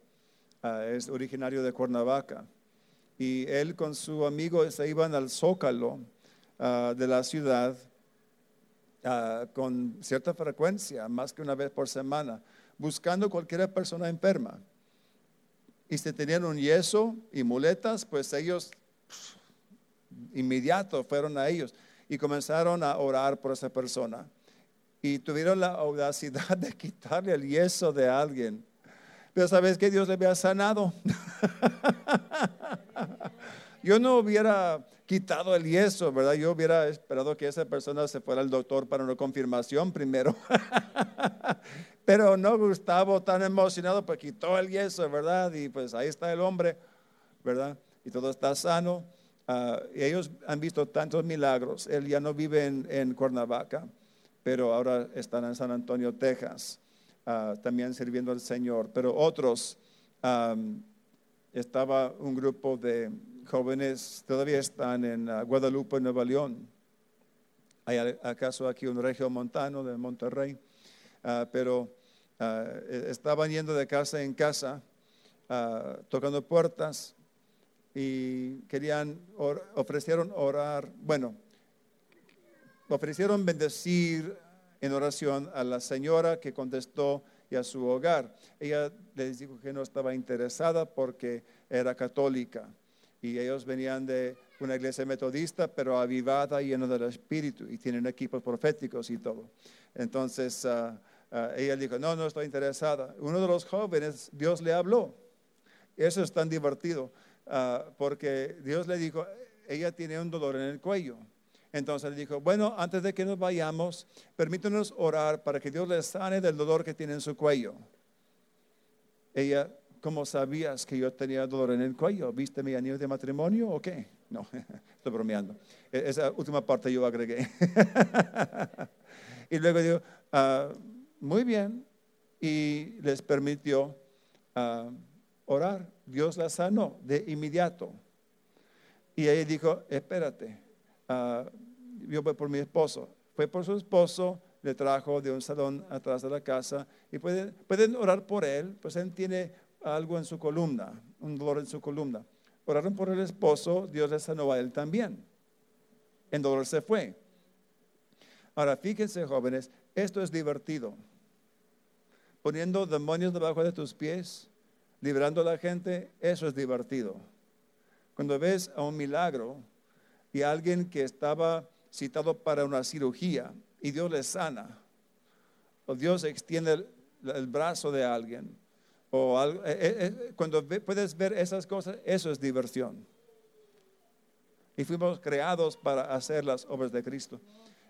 ah, es originario de Cuernavaca, y él con su amigo se iban al zócalo ah, de la ciudad ah, con cierta frecuencia, más que una vez por semana, buscando cualquier persona enferma. Y si tenían un yeso y muletas, pues ellos pf, inmediato fueron a ellos y comenzaron a orar por esa persona. Y tuvieron la audacidad de quitarle el yeso de alguien. Pero sabes que Dios le había sanado. Yo no hubiera quitado el yeso, ¿verdad? Yo hubiera esperado que esa persona se fuera al doctor para una confirmación primero. Pero no, Gustavo, tan emocionado, pues quitó el yeso, ¿verdad? Y pues ahí está el hombre, ¿verdad? Y todo está sano. Ah, y ellos han visto tantos milagros. Él ya no vive en, en Cuernavaca, pero ahora están en San Antonio, Texas. Ah, también sirviendo al Señor. Pero otros, estaba un grupo de jóvenes, todavía están en ah, Guadalupe, Nueva León. Hay acaso aquí un regio montano de Monterrey, Ah, pero e- estaban yendo de casa en casa, tocando puertas y querían, ofrecieron orar, bueno, ofrecieron bendecir en oración a la señora que contestó y a su hogar. Ella les dijo que no estaba interesada porque era católica y ellos venían de una iglesia metodista, pero avivada y llena del Espíritu y tienen equipos proféticos y todo. Entonces ah, ah, ella dijo, no, no estoy interesada. Uno de los jóvenes, Dios le habló. Eso es tan divertido ah, porque Dios le dijo, ella tiene un dolor en el cuello. Entonces le dijo, bueno, antes de que nos vayamos, permítanos orar para que Dios le sane del dolor que tiene en su cuello. Ella, ¿cómo sabías que yo tenía dolor en el cuello? ¿Viste mi anillo de matrimonio o qué? No, estoy bromeando. E- Esa última parte yo agregué. y luego dijo, "Ah, muy bien. Y les permitió ah, orar. Dios la sanó de inmediato. Y ella dijo, espérate, ah, yo voy por mi esposo. Fue por su esposo, le trajo de un salón atrás de la casa y pueden, pueden orar por él, pues él tiene algo en su columna, un dolor en su columna. Oraron por el esposo, Dios le sanó a él también. El dolor se fue. Ahora, fíjense jóvenes, esto es divertido. Poniendo demonios debajo de tus pies, liberando a la gente, eso es divertido. Cuando ves a un milagro y alguien que estaba citado para una cirugía y Dios le sana, o Dios extiende el, brazo de alguien, o eh, eh, eh, cuando puedes ver esas cosas, eso es diversión. Y fuimos creados para hacer las obras de Cristo.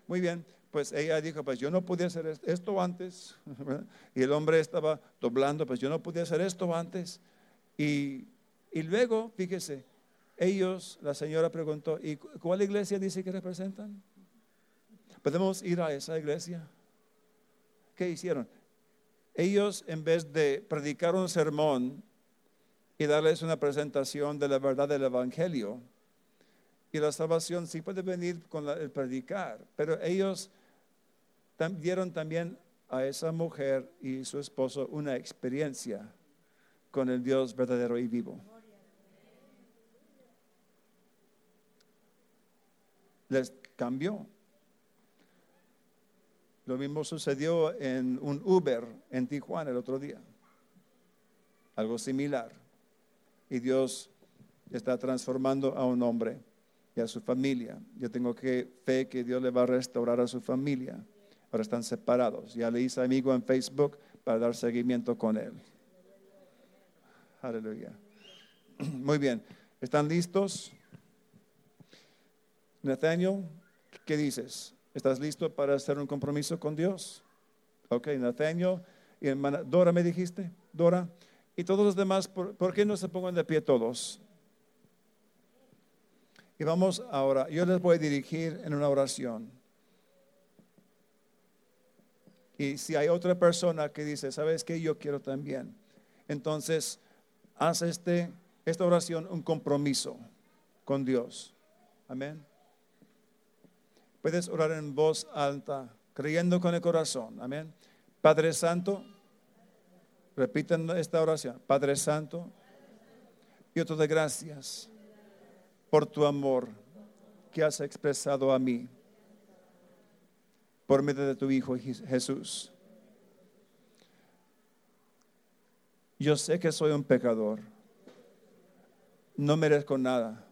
Muy bien, pues ella dijo, pues yo no podía hacer es- esto antes. Y el hombre estaba doblando, pues yo no podía hacer esto antes. Y, y luego, fíjese, ellos, la señora preguntó, ¿y cu- cuál iglesia dice que representan? ¿Podemos ir a esa iglesia? ¿Qué hicieron? Ellos, en vez de predicar un sermón y darles una presentación de la verdad del Evangelio, y la salvación sí puede venir con la- el predicar, pero ellos dieron también a esa mujer y su esposo una experiencia con el Dios verdadero y vivo. Les cambió. Lo mismo sucedió en un Uber en Tijuana el otro día. Algo similar. Y Dios está transformando a un hombre y a su familia. Yo tengo que fe que Dios le va a restaurar a su familia. Ahora están separados. Ya le hice amigo en Facebook para dar seguimiento con él. Aleluya. Muy bien. ¿Están listos? Nathaniel, ¿qué dices? ¿Estás listo para hacer un compromiso con Dios? Ok, Nathaniel y hermana Dora, ¿me dijiste? Dora. Y todos los demás, ¿por, por qué no se pongan de pie todos? Y vamos ahora, yo les voy a dirigir en una oración. Y si hay otra persona que dice, ¿sabes qué? Yo quiero también. Entonces, haz este, esta oración un compromiso con Dios. Amén. Puedes orar en voz alta, creyendo con el corazón. Amén. Padre Santo, repiten esta oración. Padre Santo, yo te doy gracias por tu amor que has expresado a mí por medio de tu Hijo Je- Jesús. Yo sé que soy un pecador. No merezco nada,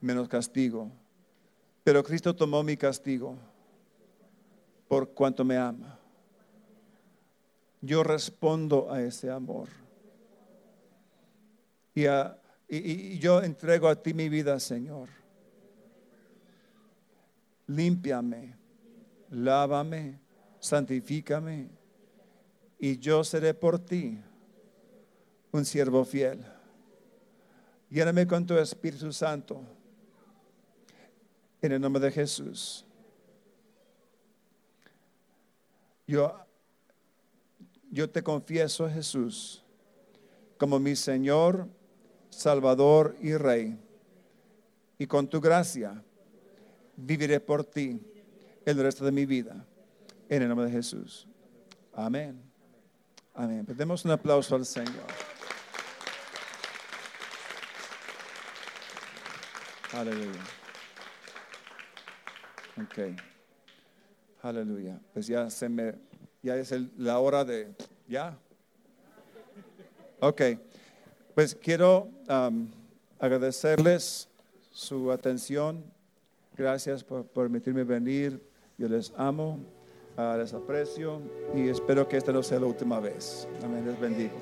menos castigo. Pero Cristo tomó mi castigo por cuanto me ama. Yo respondo a ese amor. Y, a- y- yo entrego a ti mi vida, Señor. Límpiame, lávame, santifícame. Y yo seré por ti un siervo fiel. Lléname con tu Espíritu Santo. En el nombre de Jesús. Yo yo te confieso, Jesús, como mi Señor, Salvador y Rey. Y con tu gracia viviré por ti el resto de mi vida. En el nombre de Jesús. Amén. Amén. Demos un aplauso al Señor. Aleluya. Ok. Aleluya. Pues ya se me, ya es la hora de, ya. Ok. Pues quiero agradecerles su atención. Gracias por permitirme venir. Yo les amo, uh, les aprecio y espero que esta no sea la última vez. Amén. Les bendigo.